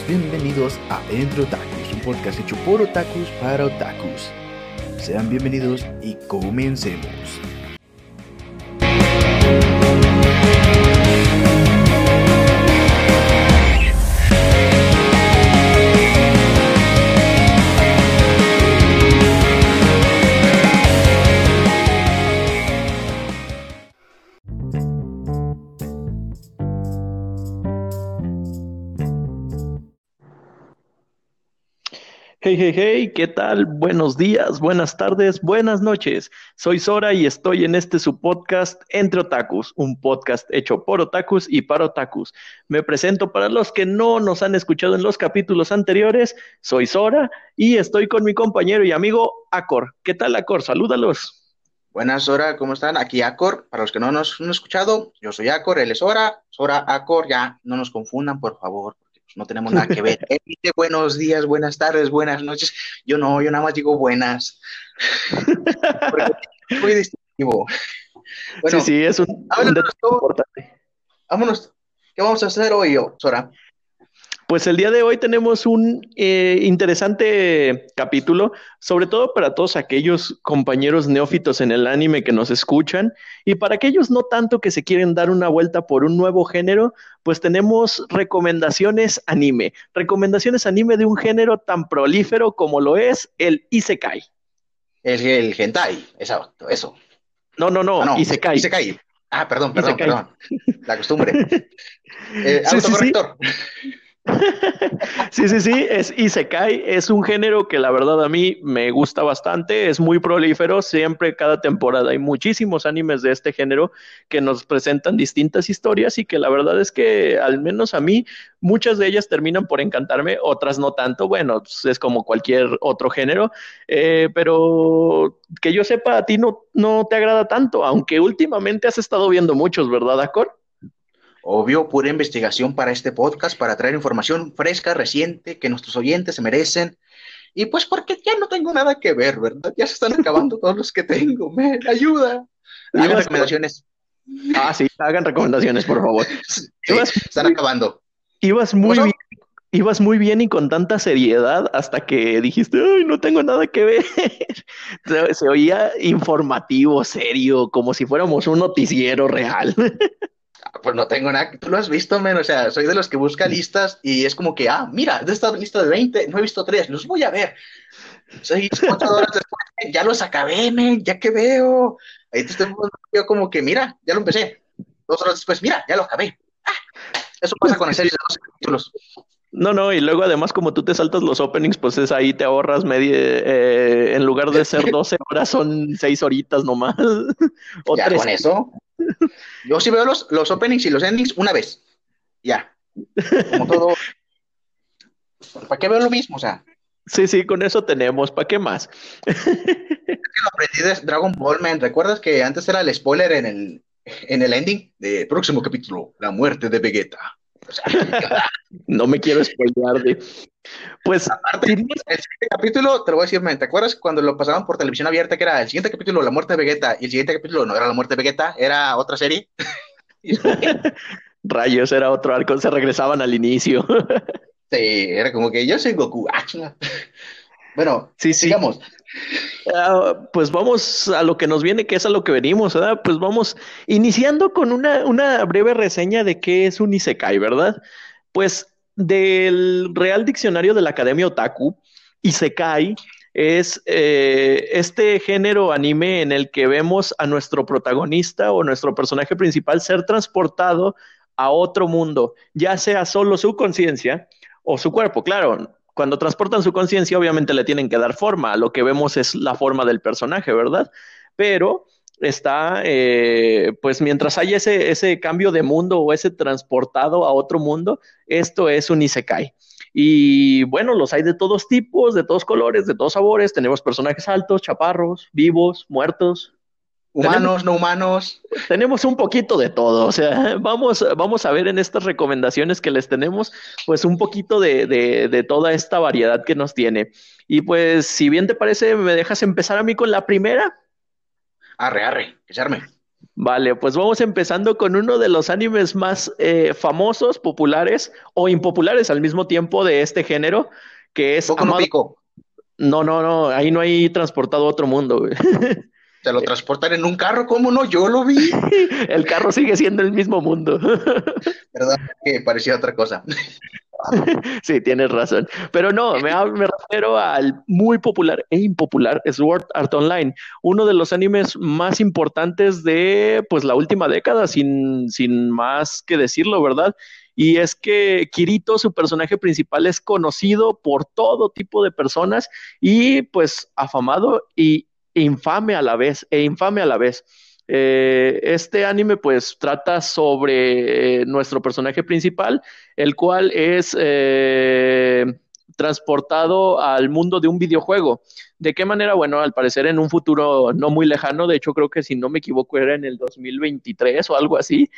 bienvenidos a Entre Otakus, un podcast hecho por otakus para otakus. Sean bienvenidos y comencemos. Hey, hey, ¿qué tal? Buenos días, buenas tardes, buenas noches. Soy Sora y estoy en este su podcast Entre Otakus, un podcast hecho por otakus y para otakus. Me presento para los que no nos han escuchado en los capítulos anteriores. Soy Sora y estoy con mi compañero y amigo Acor. ¿Qué tal, Acor? Salúdalos. Buenas, Sora, ¿cómo están? Aquí Acor. Para los que no nos han escuchado, yo soy Acor, él es Sora. Sora, Acor, ya no nos confundan, por favor no tenemos nada que ver. Él dice buenos días, buenas tardes, buenas noches. Yo no, yo nada más digo buenas. muy distintivo. Bueno, sí, sí, es un, un importante. Vámonos. ¿Qué vamos a hacer hoy, Sora? Pues el día de hoy tenemos un eh, interesante capítulo, sobre todo para todos aquellos compañeros neófitos en el anime que nos escuchan y para aquellos no tanto que se quieren dar una vuelta por un nuevo género, pues tenemos recomendaciones anime, recomendaciones anime de un género tan prolífero como lo es el Isekai. El, el hentai, exacto, eso. No, no, no, ah, no Isekai. Isekai. Ah, perdón, perdón, perdón. La costumbre. Eh, autocorrector. Sí, sí, sí, es Isekai, es un género que la verdad a mí me gusta bastante, es muy prolífero, siempre cada temporada hay muchísimos animes de este género que nos presentan distintas historias y que la verdad es que al menos a mí muchas de ellas terminan por encantarme, otras no tanto, bueno, pues, es como cualquier otro género, eh, pero que yo sepa a ti no, no te agrada tanto, aunque últimamente has estado viendo muchos, ¿verdad, Acor? Obvio, pura investigación para este podcast, para traer información fresca, reciente, que nuestros oyentes se merecen. Y pues porque ya no tengo nada que ver, ¿verdad? Ya se están acabando todos los que tengo. Me ayuda. Hagan recomendaciones. Ah, sí, hagan recomendaciones, por favor. están acabando. Ibas muy bien, ibas muy bien y con tanta seriedad hasta que dijiste, ay, no tengo nada que ver. se oía informativo, serio, como si fuéramos un noticiero real. pues no tengo nada, tú lo has visto, men, o sea, soy de los que busca listas y es como que, ah, mira, de esta lista de 20, no he visto tres, los voy a ver. Seis, ocho horas después, ya los acabé, men, ya que veo. Ahí te estoy yo como que, mira, ya lo empecé. Dos horas después, mira, ya lo acabé. Ah, eso pasa con el series de 12 capítulos. No, no, y luego además como tú te saltas los openings, pues es ahí te ahorras media, eh, en lugar de ser 12 horas son 6 horitas nomás. o ya con eso. Yo sí veo los, los openings y los endings una vez. Ya. Como todo. ¿Para qué veo lo mismo? O sea. Sí, sí, con eso tenemos. ¿Para qué más? lo aprendí de Dragon Ball, man. ¿Recuerdas que antes era el spoiler en el, en el ending de próximo capítulo? La muerte de Vegeta. No me quiero spoilear de. Pues. Aparte, el siguiente capítulo, te lo voy a decir, man, ¿te acuerdas cuando lo pasaban por televisión abierta que era el siguiente capítulo, La muerte de Vegeta, y el siguiente capítulo no era La muerte de Vegeta, era otra serie? Rayos, era otro arco, se regresaban al inicio. sí, era como que yo soy Goku. Ah, bueno, sí, sigamos. Ah, pues vamos a lo que nos viene, que es a lo que venimos, ¿verdad? Pues vamos iniciando con una, una breve reseña de qué es un Isekai, ¿verdad? Pues del Real Diccionario de la Academia Otaku, Isekai es eh, este género anime en el que vemos a nuestro protagonista o nuestro personaje principal ser transportado a otro mundo, ya sea solo su conciencia o su cuerpo. Claro, cuando transportan su conciencia, obviamente le tienen que dar forma. Lo que vemos es la forma del personaje, ¿verdad? Pero está, eh, pues mientras hay ese, ese cambio de mundo o ese transportado a otro mundo, esto es un Isekai. Y bueno, los hay de todos tipos, de todos colores, de todos sabores. Tenemos personajes altos, chaparros, vivos, muertos, Humanos, no humanos. Tenemos un poquito de todo, o sea, vamos, vamos a ver en estas recomendaciones que les tenemos, pues un poquito de, de, toda esta variedad que nos tiene. Y pues, si bien te parece, ¿me dejas empezar a mí con la primera? Arre, arre, que se arme. Vale, pues vamos empezando con uno de los animes más eh, famosos, populares o impopulares al mismo tiempo de este género, que es Poco no pico. No, no, no, ahí no hay transportado a otro mundo. Güey. Te lo transportan en un carro, ¿cómo no? Yo lo vi. el carro sigue siendo el mismo mundo. Verdad que parecía otra cosa. sí, tienes razón. Pero no, me, me, refiero al muy popular e impopular Sword Art Online, uno de los animes más importantes de pues la última década, sin, sin más que decirlo, ¿verdad? Y es que Kirito, su personaje principal, es conocido por todo tipo de personas y pues afamado y infame a la vez, e infame a la vez. Eh, este anime pues trata sobre eh, nuestro personaje principal, el cual es eh, transportado al mundo de un videojuego. ¿De qué manera? Bueno, al parecer en un futuro no muy lejano, de hecho creo que si no me equivoco era en el 2023 o algo así,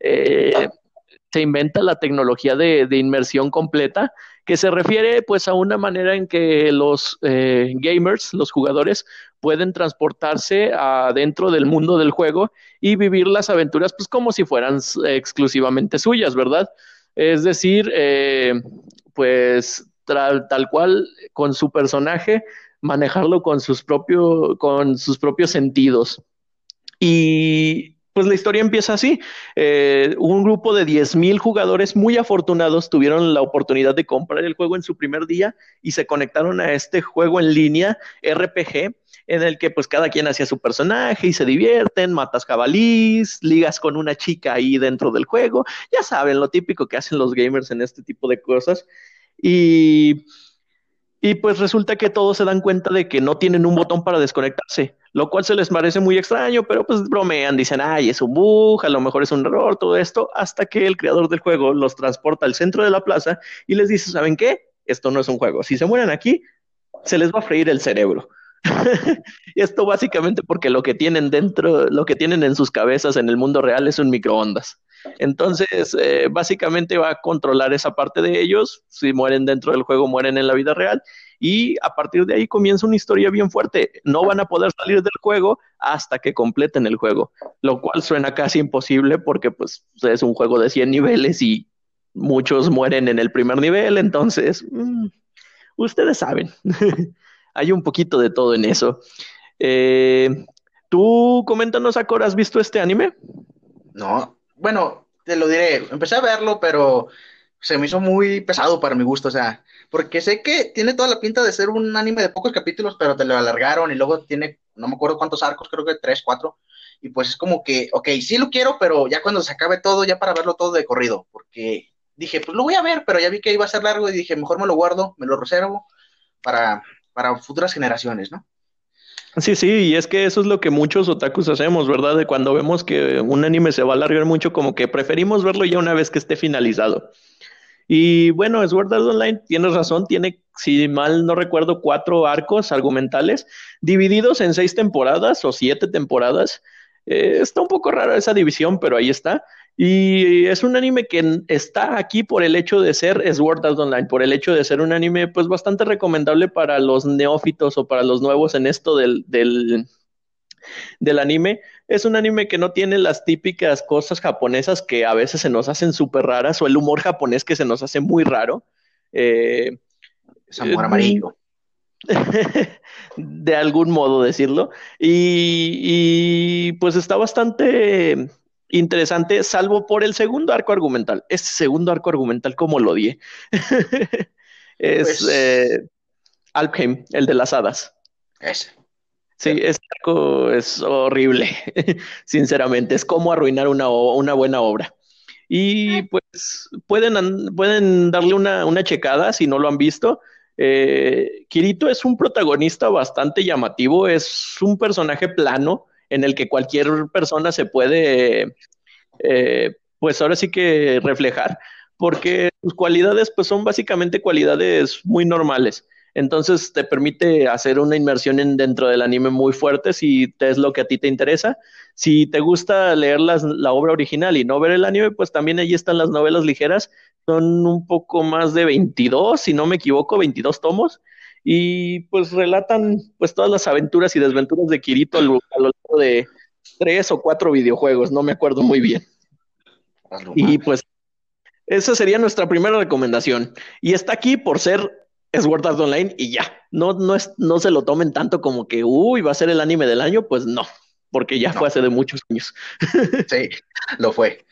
se inventa la tecnología de, de, inmersión completa, que se refiere pues a una manera en que los gamers, los jugadores, pueden transportarse adentro del mundo del juego y vivir las aventuras pues como si fueran exclusivamente suyas, ¿verdad? Es decir, eh, pues tal, tal cual con su personaje, manejarlo con sus, propio, con sus propios sentidos. Y pues la historia empieza así. Eh, un grupo de 10.000 jugadores muy afortunados tuvieron la oportunidad de comprar el juego en su primer día y se conectaron a este juego en línea RPG en el que pues cada quien hacía su personaje y se divierten, matas jabalís, ligas con una chica ahí dentro del juego, ya saben lo típico que hacen los gamers en este tipo de cosas. Y y pues resulta que todos se dan cuenta de que no tienen un botón para desconectarse, lo cual se les parece muy extraño, pero pues bromean, dicen, ay, es un bug, a lo mejor es un error, todo esto, hasta que el creador del juego los transporta al centro de la plaza y les dice, ¿saben qué? Esto no es un juego. Si se mueren aquí, se les va a freír el cerebro. Y esto básicamente porque lo que tienen dentro, lo que tienen en sus cabezas en el mundo real es un microondas. Entonces, eh, básicamente va a controlar esa parte de ellos. Si mueren dentro del juego, mueren en la vida real. Y a partir de ahí comienza una historia bien fuerte. No van a poder salir del juego hasta que completen el juego, lo cual suena casi imposible porque pues es un juego de 100 niveles y muchos mueren en el primer nivel. Entonces, mm, ustedes saben, hay un poquito de todo en eso. Eh, Tú coméntanos, Acor, ¿has visto este anime? No, bueno, te lo diré, empecé a verlo, pero se me hizo muy pesado para mi gusto, o sea, porque sé que tiene toda la pinta de ser un anime de pocos capítulos, pero te lo alargaron y luego tiene, no me acuerdo cuántos arcos, creo que tres, cuatro, y pues es como que, ok, sí lo quiero, pero ya cuando se acabe todo, ya para verlo todo de corrido, porque dije, pues lo voy a ver, pero ya vi que iba a ser largo y dije, mejor me lo guardo, me lo reservo para, para futuras generaciones, ¿no? Sí, sí, y es que eso es lo que muchos otakus hacemos, ¿verdad? De cuando vemos que un anime se va a alargar mucho, como que preferimos verlo ya una vez que esté finalizado. Y bueno, Sword Art Online, tienes razón, tiene, si mal no recuerdo, cuatro arcos argumentales divididos en seis temporadas o siete temporadas. Eh, está un poco rara esa división, pero ahí está. Y es un anime que está aquí por el hecho de ser Sword Art Online, por el hecho de ser un anime pues bastante recomendable para los neófitos o para los nuevos en esto del, del, del anime. Es un anime que no tiene las típicas cosas japonesas que a veces se nos hacen súper raras o el humor japonés que se nos hace muy raro. Eh, es amor amarillo. de algún modo decirlo. Y, y pues está bastante interesante, salvo por el segundo arco argumental. Este segundo arco argumental, como lo odié. es pues... eh, Alpheim, el de las hadas. Ese. Sí, este arco es horrible, sinceramente. Es como arruinar una, una buena obra. Y pues pueden, pueden darle una, una checada si no lo han visto. Eh, Kirito es un protagonista bastante llamativo, es un personaje plano, en el que cualquier persona se puede, eh, pues ahora sí que reflejar, porque sus cualidades pues son básicamente cualidades muy normales. Entonces te permite hacer una inmersión en, dentro del anime muy fuerte si es lo que a ti te interesa. Si te gusta leer las, la obra original y no ver el anime, pues también allí están las novelas ligeras. Son un poco más de 22, si no me equivoco, 22 tomos y pues relatan pues todas las aventuras y desventuras de Kirito a lo, largo de, tres o cuatro videojuegos, no me acuerdo muy bien. Y pues esa sería nuestra primera recomendación. Y está aquí por ser Sword Art Online y ya. No, no, es, no se lo tomen tanto como que, uy, va a ser el anime del año, pues no, porque ya fue hace de muchos años. sí, lo fue.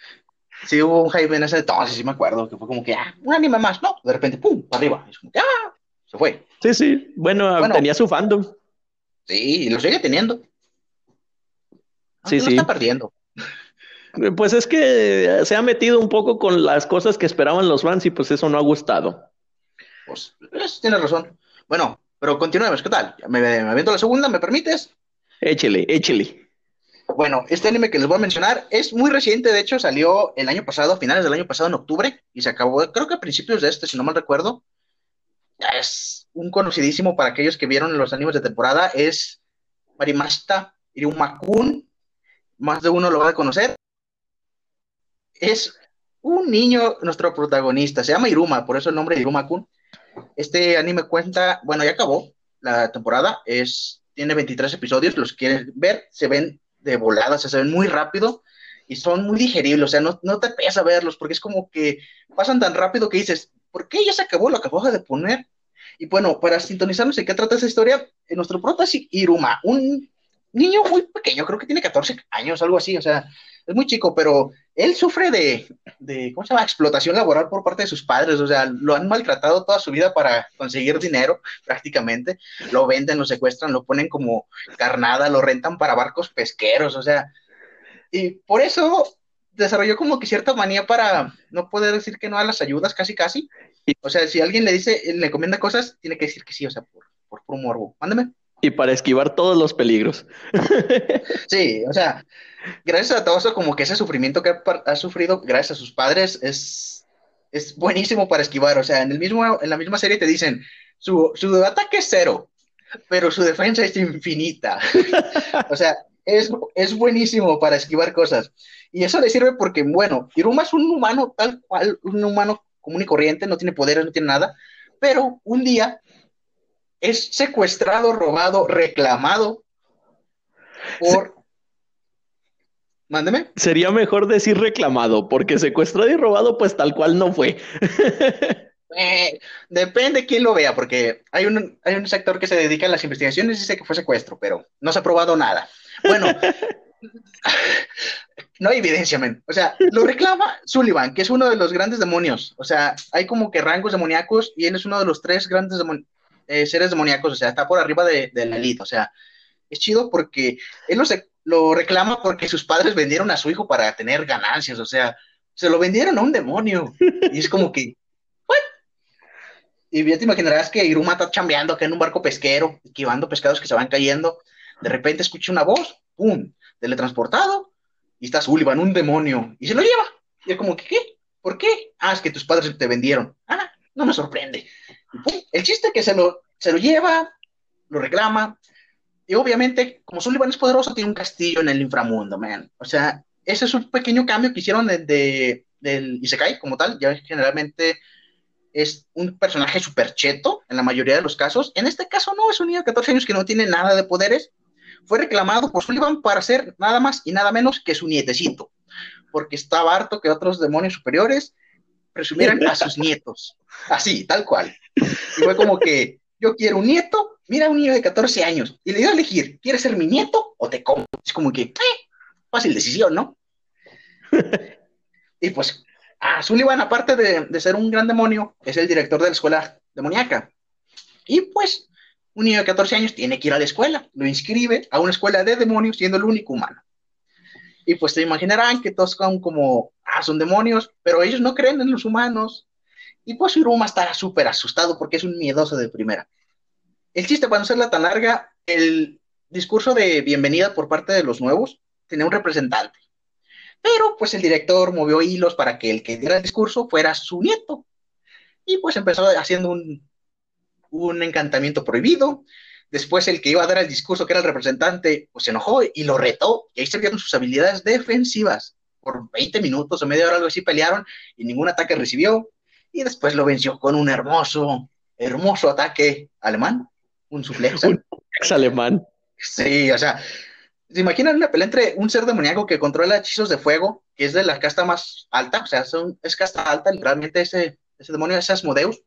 Sí, hubo un hype en ese entonces, sí me acuerdo, que fue como que, ah, un anime más, no, de repente, pum, arriba. Es como que, ah, se fue. Sí, sí, bueno, tenía su fandom. Sí, y lo sigue teniendo. sí, sí. Lo está perdiendo. Pues es que se ha metido un poco con las cosas que esperaban los fans y pues eso no ha gustado. Pues tienes razón. Bueno, pero continuemos, ¿qué tal? ¿Me, me aviento la segunda? ¿Me permites? Échele, échele. Bueno, este anime que les voy a mencionar es muy reciente, de hecho salió el año pasado, a finales del año pasado, en octubre, y se acabó, creo que a principios de este, si no mal recuerdo. Es un conocidísimo para aquellos que vieron los animes de temporada, es Marimasta Irumakun, más de uno lo va a conocer. Es un niño, nuestro protagonista, se llama Iruma, por eso el nombre de Iruma-kun. Este anime cuenta, bueno, ya acabó la temporada, es, tiene 23 episodios, los quieren ver, se ven de volada, se ven muy rápido y son muy digeribles, o sea, no, no te pesa verlos porque es como que pasan tan rápido que dices, ¿por qué ya se acabó? Lo acabo de poner. Y bueno, para sintonizarnos en qué trata esa historia, nuestro prota es Iruma, un niño muy pequeño, creo que tiene 14 años, algo así, o sea, es muy chico, pero él sufre de, de, ¿cómo se llama?, explotación laboral por parte de sus padres, o sea, lo han maltratado toda su vida para conseguir dinero, prácticamente, lo venden, lo secuestran, lo ponen como carnada, lo rentan para barcos pesqueros, o sea, y por eso desarrolló como que cierta manía para no poder decir que no a las ayudas, casi casi, o sea, si alguien le dice, le encomienda cosas, tiene que decir que sí, o sea, por, por, por morbo, mándame. Y para esquivar todos los peligros. sí, o sea, gracias a todo eso, como que ese sufrimiento que ha, sufrido gracias a sus padres es, es buenísimo para esquivar. O sea, en, el mismo, en la misma serie te dicen, su, su ataque es cero, pero su defensa es infinita. o sea, es, es buenísimo para esquivar cosas. Y eso le sirve porque, bueno, Iruma es un humano tal cual, un humano común y corriente, no tiene poderes, no tiene nada, pero un día es secuestrado, robado, reclamado por... Mándeme. Sería mejor decir reclamado, porque secuestrado y robado, pues tal cual no fue. Eh, depende quién lo vea, porque hay un, hay un sector que se dedica a las investigaciones y dice que fue secuestro, pero no se ha probado nada. Bueno, no hay evidencia, men. O sea, lo reclama Sullivan, que es uno de los grandes demonios. O sea, hay como que rangos demoníacos y él es uno de los tres grandes eh, seres demoníacos, o sea, está por arriba de, la elite, o sea, es chido porque él lo, lo reclama porque sus padres vendieron a su hijo para tener ganancias, o sea, se lo vendieron a un demonio, y es como que. Y ya te imaginarás que Iruma está chambeando acá en un barco pesquero, esquivando pescados que se van cayendo, de repente escucha una voz, ¡pum!, teletransportado, y está Sullivan, un demonio, y se lo lleva, y es como ¿qué? ¿Por qué? Ah, es que tus padres te vendieron. Ah, no me sorprende. El chiste es que se lo, se lo lleva, lo reclama, y obviamente, como Sullivan es poderoso, tiene un castillo en el inframundo, man. O sea, ese es un pequeño cambio que hicieron de, del Isekai como tal. Ya generalmente es un personaje super cheto en la mayoría de los casos. En este caso no, es un niño de 14 años que no tiene nada de poderes. Fue reclamado por Sullivan para ser nada más y nada menos que su nietecito, porque estaba harto que otros demonios superiores presumieran a sus nietos. Así, tal cual. Y fue como que yo quiero un nieto, mira un niño de 14 años, y le dio a elegir, ¿quieres ser mi nieto o te como? Es como que, eh, fácil decisión, ¿no? y pues, a Sullivan, aparte de, de, ser un gran demonio, es el director de la escuela demoníaca. Y pues, un niño de 14 años tiene que ir a la escuela, lo inscribe a una escuela de demonios siendo el único humano. Y pues te imaginarán que todos son como, ah, son demonios, pero ellos no creen en los humanos. Y pues Iruma estará súper asustado porque es un miedoso de primera. El chiste, para no serla tan larga, el discurso de bienvenida por parte de los nuevos tenía un representante. Pero pues el director movió hilos para que el que diera el discurso fuera su nieto. Y pues empezó haciendo un, un encantamiento prohibido, Después el que iba a dar el discurso, que era el representante, pues se enojó y lo retó. Y ahí se vieron sus habilidades defensivas. Por 20 minutos o media hora algo así pelearon y ningún ataque recibió. Y después lo venció con un hermoso, hermoso ataque alemán. Un suplex. Un alemán. Sí, o sea, ¿Se imaginan una pelea entre un ser demoníaco que controla hechizos de fuego, que es de la casta más alta? O sea, son, es casta alta, literalmente ese, ese demonio es Asmodeus.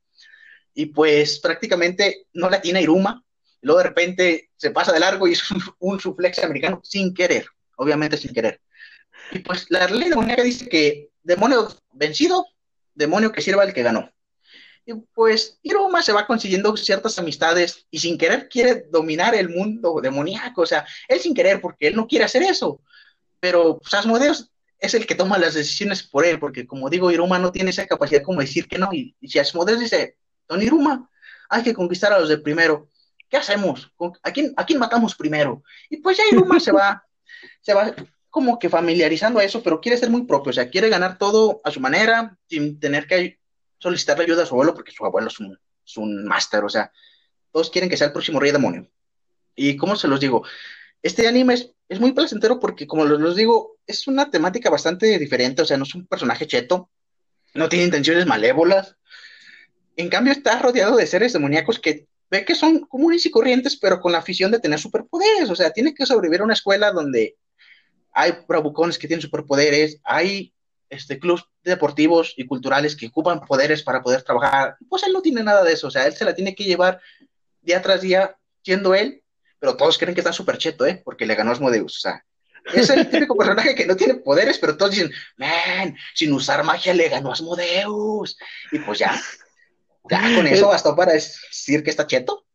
Y pues prácticamente no la tiene Iruma. Y luego de repente se pasa de largo y es un, un suplex americano sin querer, obviamente sin querer. Y pues la ley demoníaca dice que demonio vencido, demonio que sirva el que ganó. Y pues Iruma se va consiguiendo ciertas amistades y sin querer quiere dominar el mundo demoníaco, o sea, él sin querer porque él no quiere hacer eso, pero pues, Asmodeus es el que toma las decisiones por él, porque como digo, Iruma no tiene esa capacidad como decir que no, y, y si Asmodeus dice, don Iruma, hay que conquistar a los de primero, ¿qué hacemos? ¿A quién, ¿A quién matamos primero? Y pues ya Iruma se va, se va como que familiarizando a eso, pero quiere ser muy propio, o sea, quiere ganar todo a su manera, sin tener que solicitarle ayuda a su abuelo porque su abuelo es un, es un máster, o sea, todos quieren que sea el próximo rey demonio. Y como se los digo, este anime es, es muy placentero porque, como los, los, digo, es una temática bastante diferente, o sea, no es un personaje cheto, no tiene intenciones malévolas. En cambio, está rodeado de seres demoníacos que ve que son comunes y corrientes, pero con la afición de tener superpoderes, o sea, tiene que sobrevivir a una escuela donde hay bravucones que tienen superpoderes, hay este, clubes deportivos y culturales que ocupan poderes para poder trabajar, pues él no tiene nada de eso, o sea, él se la tiene que llevar día tras día siendo él, pero todos creen que está súper cheto, ¿eh? Porque le ganó Asmodeus, o sea, es el típico personaje que no tiene poderes, pero todos dicen, man, sin usar magia le ganó Asmodeus, y pues ya, ya con eso bastó para decir que está cheto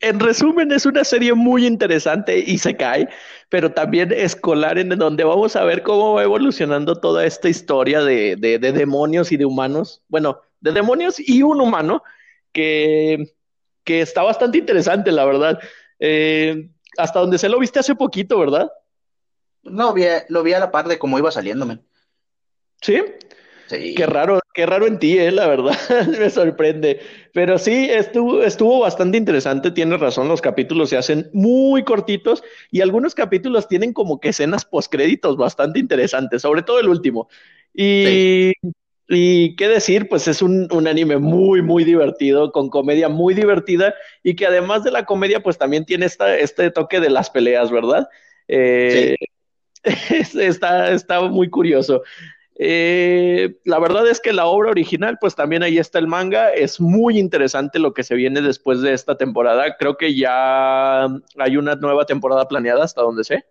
en resumen, es una serie muy interesante y se cae, pero también escolar en donde vamos a ver cómo va evolucionando toda esta historia de, de, de demonios y de humanos. Bueno, de demonios y un humano que, que está bastante interesante, la verdad. Eh, hasta donde se lo viste hace poquito, ¿verdad? No, vi, lo vi a la par de cómo iba saliéndome. ¿Sí? Sí. Qué raro, qué raro en ti, eh, la verdad, me sorprende. Pero sí, estuvo, estuvo bastante interesante, tienes razón, los capítulos se hacen muy cortitos y algunos capítulos tienen como que escenas postcréditos bastante interesantes, sobre todo el último. Y, sí. y qué decir, pues es un, un, anime muy, muy divertido, con comedia muy divertida y que además de la comedia, pues también tiene esta, este toque de las peleas, ¿verdad? Eh, sí. está, está muy curioso. Eh, la verdad es que la obra original, pues también ahí está el manga. Es muy interesante lo que se viene después de esta temporada. Creo que ya hay una nueva temporada planeada hasta donde sé.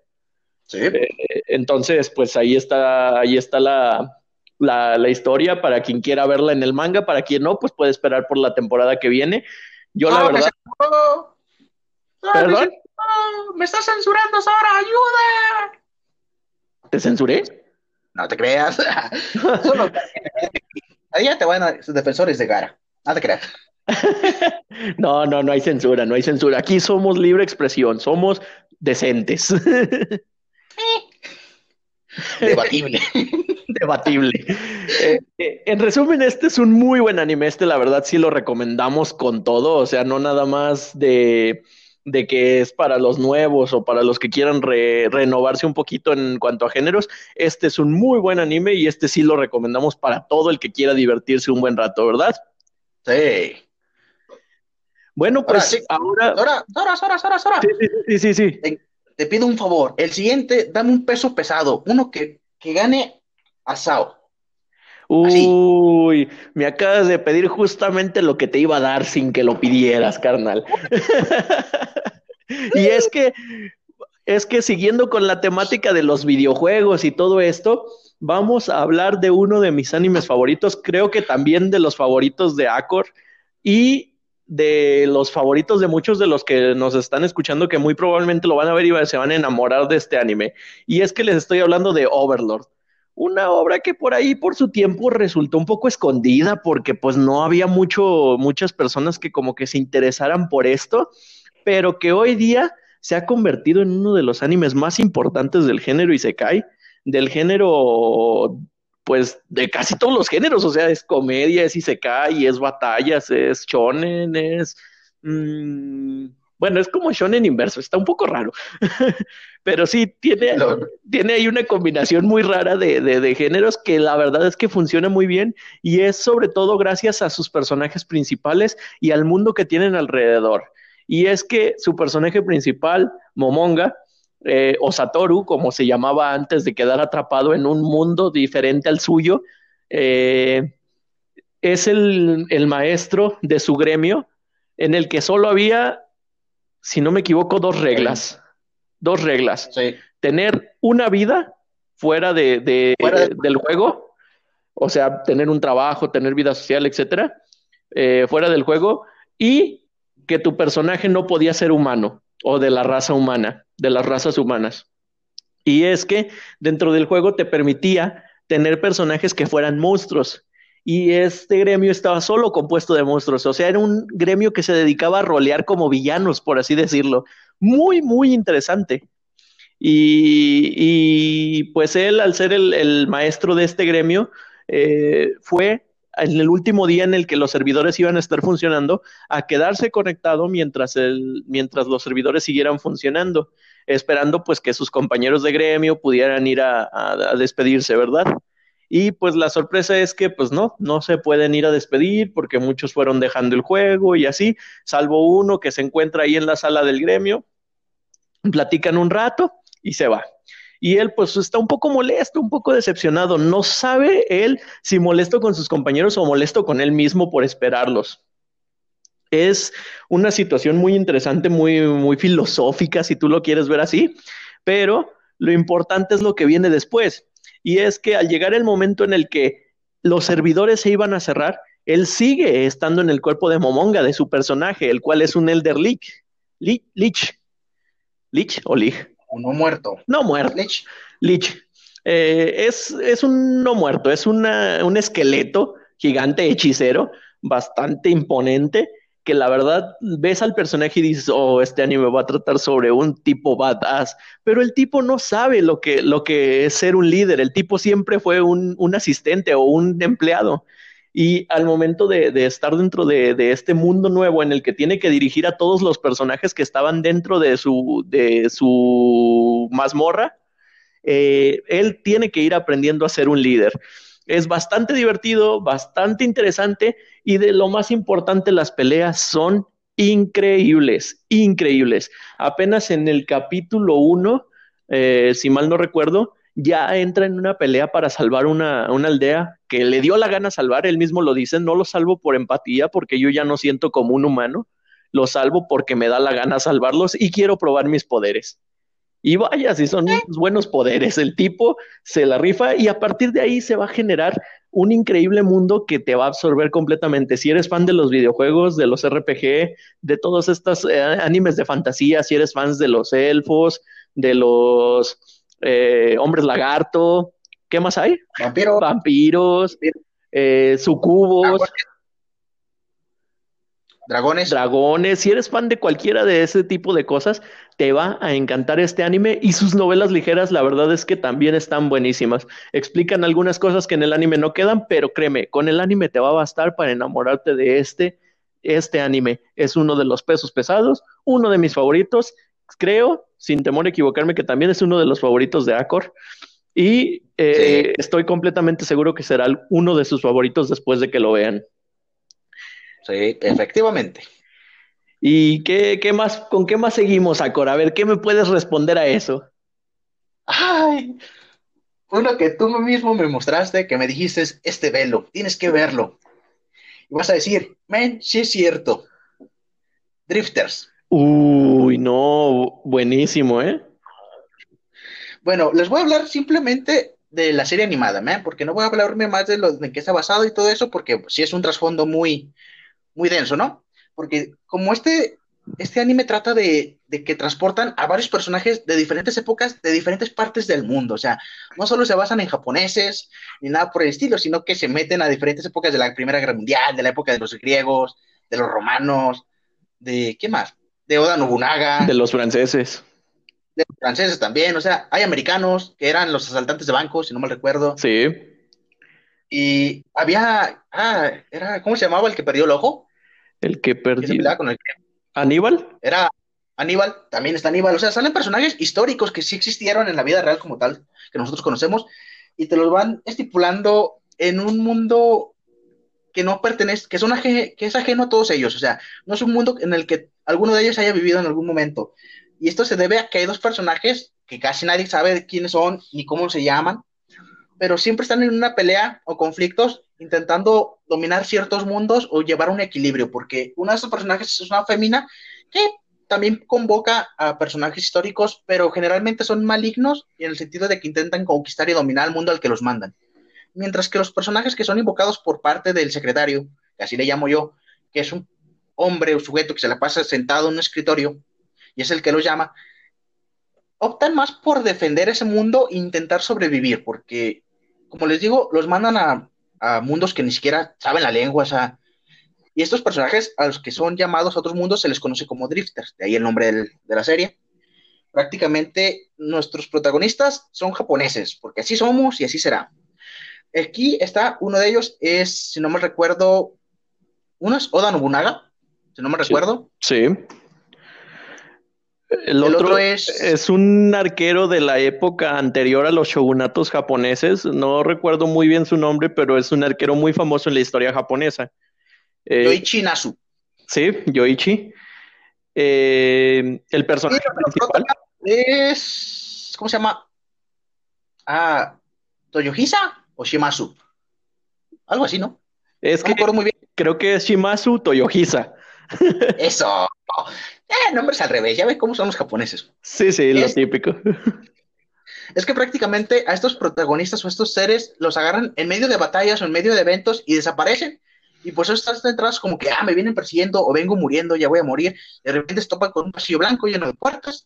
Sí. Eh, entonces, pues ahí está, ahí está la, la, la, historia para quien quiera verla en el manga. Para quien no, pues puede esperar por la temporada que viene. Yo, la verdad. Me ¿Perdón? Me, me está censurando, Sora, ayuda. ¿Te censuré? No te creas. Solo allá te van a defensores de Gara. No te creas. no, no, no hay censura, no hay censura. Aquí somos libre expresión, somos decentes. Debatible. Debatible. Eh, eh, en resumen, este es un muy buen anime. Este, la verdad, sí lo recomendamos con todo. O sea, no nada más de de que es para los nuevos o para los que quieran re renovarse un poquito en cuanto a géneros, este es un muy buen anime y este sí lo recomendamos para todo el que quiera divertirse un buen rato, ¿verdad? Sí. Bueno, pues ahora... Ahora, ahora, ahora, ahora, ahora. Sí, sí, sí, sí. Te, te, pido un favor. El siguiente, dame un peso pesado. Uno que, que gane a Sao. Uy, me acabas de pedir justamente lo que te iba a dar sin que lo pidieras, carnal. y es que, es que siguiendo con la temática de los videojuegos y todo esto, vamos a hablar de uno de mis animes favoritos, creo que también de los favoritos de Acor y de los favoritos de muchos de los que nos están escuchando que muy probablemente lo van a ver y se van a enamorar de este anime. Y es que les estoy hablando de Overlord una obra que por ahí por su tiempo resultó un poco escondida porque pues no había mucho, muchas personas que como que se interesaran por esto, pero que hoy día se ha convertido en uno de los animes más importantes del género Isekai, del género pues de casi todos los géneros, o sea, es comedia, es Isekai, es batallas, es shonen, es... Mmm, bueno, es como shonen inverso, está un poco raro. Pero sí, tiene, no. tiene ahí una combinación muy rara de, de, de, géneros que la verdad es que funciona muy bien y es sobre todo gracias a sus personajes principales y al mundo que tienen alrededor. Y es que su personaje principal, Momonga, eh, o Satoru, como se llamaba antes de quedar atrapado en un mundo diferente al suyo, eh, es el, el maestro de su gremio en el que solo había, si no me equivoco, dos reglas. Dos reglas. Sí. Tener una vida fuera, de, de, Fuera de- del juego, o sea, tener un trabajo, tener vida social, etcétera, eh, fuera del juego, y que tu personaje no podía ser humano o de la raza humana, de las razas humanas. Y es que dentro del juego te permitía tener personajes que fueran monstruos. Y este gremio estaba solo compuesto de monstruos, o sea, era un gremio que se dedicaba a rolear como villanos, por así decirlo. Muy, muy interesante. Y, pues él, al ser el, maestro de este gremio, eh, fue en el último día en el que los servidores iban a estar funcionando, a quedarse conectado mientras, el, mientras los servidores siguieran funcionando, esperando pues que sus compañeros de gremio pudieran ir a despedirse, ¿verdad? Y pues la sorpresa es que pues no, no se pueden ir a despedir porque muchos fueron dejando el juego y así, salvo uno que se encuentra ahí en la sala del gremio, platican un rato y se va. Y él pues está un poco molesto, un poco decepcionado, no sabe él si molesto con sus compañeros o molesto con él mismo por esperarlos. Es una situación muy interesante, muy, muy filosófica, si tú lo quieres ver así, pero lo importante es lo que viene después. Y es que al llegar el momento en el que los servidores se iban a cerrar, él sigue estando en el cuerpo de Momonga, de su personaje, el cual es un Elder Lich. Lich. Lich, Lich o Lich. No muerto. No muerto. Lich. Lich. Eh, es, es, un no muerto, es una, un esqueleto gigante hechicero, bastante imponente, que la verdad ves al personaje y dices, oh, este anime va a tratar sobre un tipo badass, pero el tipo no sabe lo que, lo que es ser un líder, el tipo siempre fue un, un asistente o un empleado. Y al momento de, de estar dentro de, de, este mundo nuevo en el que tiene que dirigir a todos los personajes que estaban dentro de su, de su mazmorra, eh, él tiene que ir aprendiendo a ser un líder. Es bastante divertido, bastante interesante y de lo más importante, las peleas son increíbles, increíbles. Apenas en el capítulo 1, eh, si mal no recuerdo, ya entra en una pelea para salvar una, una, aldea que le dio la gana salvar, él mismo lo dice, no lo salvo por empatía porque yo ya no siento como un humano, lo salvo porque me da la gana salvarlos y quiero probar mis poderes. Y vaya, si son buenos poderes, el tipo se la rifa y a partir de ahí se va a generar un increíble mundo que te va a absorber completamente. Si eres fan de los videojuegos, de los RPG, de todos estos eh, animes de fantasía, si eres fan de los elfos, de los eh, hombres lagarto, ¿qué más hay? Vampiro. Vampiros, eh, sucubos. Dragones. Dragones. Si eres fan de cualquiera de ese tipo de cosas, te va a encantar este anime y sus novelas ligeras, la verdad es que también están buenísimas. Explican algunas cosas que en el anime no quedan, pero créeme, con el anime te va a bastar para enamorarte de este. Este anime es uno de los pesos pesados, uno de mis favoritos. Creo, sin temor a equivocarme, que también es uno de los favoritos de Acor. Y eh, sí. estoy completamente seguro que será uno de sus favoritos después de que lo vean. Sí, efectivamente. ¿Y qué, qué, más, con qué más seguimos, Acor? A ver, ¿qué me puedes responder a eso? Ay, uno que tú mismo me mostraste, que me dijiste, este velo, tienes que verlo. Y vas a decir, men, sí es cierto. Drifters. Uy, no, buenísimo, ¿eh? Bueno, les voy a hablar simplemente de la serie animada, ¿eh? porque no voy a hablarme más de lo de qué está basado y todo eso, porque sí es un trasfondo muy, muy denso, ¿no? Porque como este, este anime trata de, de, que transportan a varios personajes de diferentes épocas, de diferentes partes del mundo, o sea, no solo se basan en japoneses ni nada por el estilo, sino que se meten a diferentes épocas de la Primera Guerra Mundial, de la época de los griegos, de los romanos, de, ¿qué más? De Oda Nobunaga. De los franceses. De los franceses también, o sea, hay americanos que eran los asaltantes de bancos, si no mal recuerdo. Sí. Y había, ah, era, ¿cómo se llamaba el que perdió el ojo? El que perdió. Con el... ¿Aníbal? Era Aníbal, también está Aníbal. O sea, salen personajes históricos que sí existieron en la vida real como tal, que nosotros conocemos, y te los van estipulando en un mundo que no pertenece, que, son que es ajeno a todos ellos. O sea, no es un mundo en el que alguno de ellos haya vivido en algún momento. Y esto se debe a que hay dos personajes que casi nadie sabe quiénes son ni cómo se llaman, pero siempre están en una pelea o conflictos intentando dominar ciertos mundos o llevar un equilibrio, porque uno de esos personajes es una femina que también convoca a personajes históricos, pero generalmente son malignos en el sentido de que intentan conquistar y dominar el mundo al que los mandan. Mientras que los personajes que son invocados por parte del secretario, que así le llamo yo, que es un hombre o sujeto que se la pasa sentado en un escritorio y es el que lo llama, optan más por defender ese mundo e intentar sobrevivir, porque, como les digo, los mandan a, mundos que ni siquiera saben la lengua, o sea, y estos personajes a los que son llamados a otros mundos se les conoce como drifters, de ahí el nombre de la serie. Prácticamente nuestros protagonistas son japoneses, porque así somos y así será. Aquí está, uno de ellos es, si no me recuerdo, uno es Oda Nobunaga, si no me recuerdo. Sí. El, otro, es... es un arquero de la época anterior a los shogunatos japoneses. No recuerdo muy bien su nombre, pero es un arquero muy famoso en la historia japonesa. Eh, Yoichi Nasu. Sí, Yoichi. Eh, el personaje principal es. ¿Cómo se llama? Ah, Toyohisa o Shimasu. Algo así, ¿no? Es que muy bien. creo que es Shimasu Toyohisa. Eso. Nombres al revés, ya ves cómo son los japoneses. Sí, sí, lo típico. Es que prácticamente a estos protagonistas o estos seres los agarran en medio de batallas o en medio de eventos y desaparecen. Y pues estás detrás como que, ah, me vienen persiguiendo o vengo muriendo, ya voy a morir. De repente se topan con un pasillo blanco lleno de puertas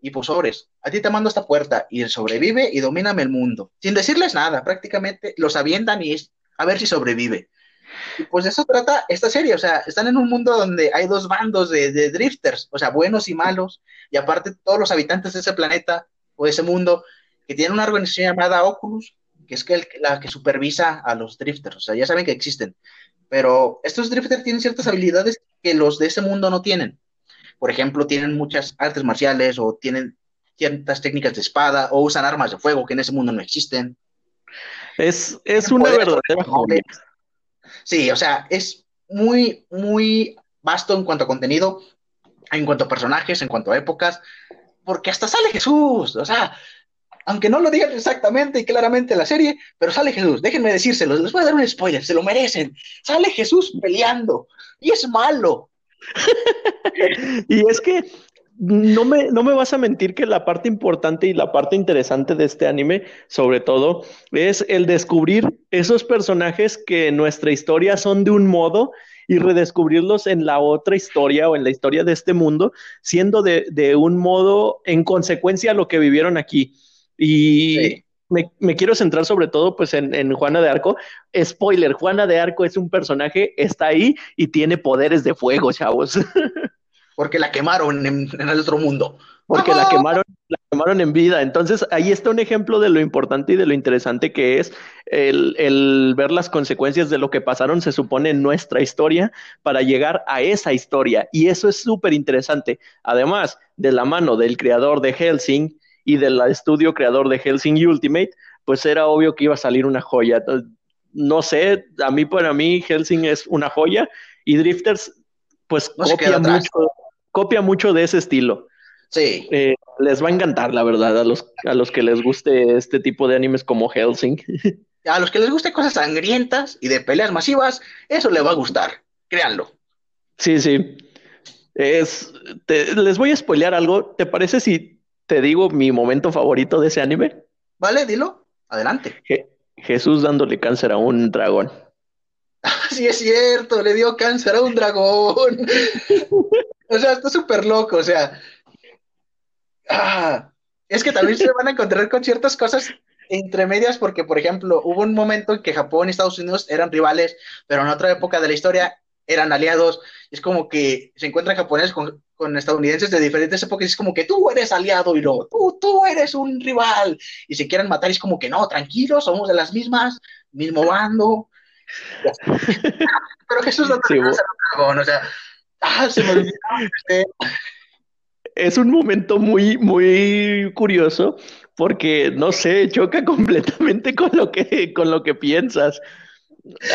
y pues sobres. A ti te mando esta puerta y sobrevive y domíname el mundo. Sin decirles nada, prácticamente los avientan y es a ver si sobrevive. Y pues de eso trata esta serie, o sea, están en un mundo donde hay dos bandos de, drifters, o sea, buenos y malos, y aparte todos los habitantes de ese planeta o de ese mundo que tienen una organización llamada Oculus, que es que la que supervisa a los drifters, o sea, ya saben que existen, pero estos drifters tienen ciertas habilidades que los de ese mundo no tienen. Por ejemplo, tienen muchas artes marciales o tienen ciertas técnicas de espada o usan armas de fuego que en ese mundo no existen. Es, es una verdadera joya. Sí, o sea, es muy, muy vasto en cuanto a contenido, en cuanto a personajes, en cuanto a épocas, porque hasta sale Jesús, o sea, aunque no lo digan exactamente y claramente en la serie, pero sale Jesús, déjenme decírselo, les voy a dar un spoiler, se lo merecen, sale Jesús peleando y es malo. y es que no me, no me vas a mentir que la parte importante y la parte interesante de este anime, sobre todo, es el descubrir esos personajes que en nuestra historia son de un modo y redescubrirlos en la otra historia o en la historia de este mundo, siendo de, de un modo en consecuencia a lo que vivieron aquí. Y me, me, quiero centrar sobre todo pues en, en, Juana de Arco. Spoiler, Juana de Arco es un personaje, está ahí y tiene poderes de fuego, chavos. porque la quemaron en, el otro mundo. Porque la quemaron, la quemaron en vida. Entonces, ahí está un ejemplo de lo importante y de lo interesante que es el, el ver las consecuencias de lo que pasaron, se supone, en nuestra historia para llegar a esa historia. Y eso es súper interesante. Además, de la mano del creador de Helsing y del estudio creador de Helsing Ultimate, pues era obvio que iba a salir una joya. No sé, a mí para mí Helsing es una joya y Drifters pues copia mucho copia mucho de ese estilo. Sí. Eh, les va a encantar, la verdad, a los, a los que les guste este tipo de animes como Helsing. A los que les guste cosas sangrientas y de peleas masivas, eso les va a gustar, créanlo. Sí, sí. Es, les voy a spoilear algo. ¿Te parece si te digo mi momento favorito de ese anime? Vale, dilo. Adelante. Jesús dándole cáncer a un dragón. Sí, es cierto, le dio cáncer a un dragón. O sea, está súper loco, o sea. Ah, es que también se van a encontrar con ciertas cosas entre medias, porque, por ejemplo, hubo un momento en que Japón y Estados Unidos eran rivales, pero en otra época de la historia eran aliados. Es como que se encuentran japoneses con, estadounidenses de diferentes épocas, y es como que tú eres aliado y no, tú, tú eres un rival. Y se quieren matar, y es como que no, tranquilos, somos de las mismas, mismo bando. pero Jesús no te sí, o sea, Ah, se me Es un momento muy, muy curioso porque, no sé, choca completamente con lo que, con lo que piensas.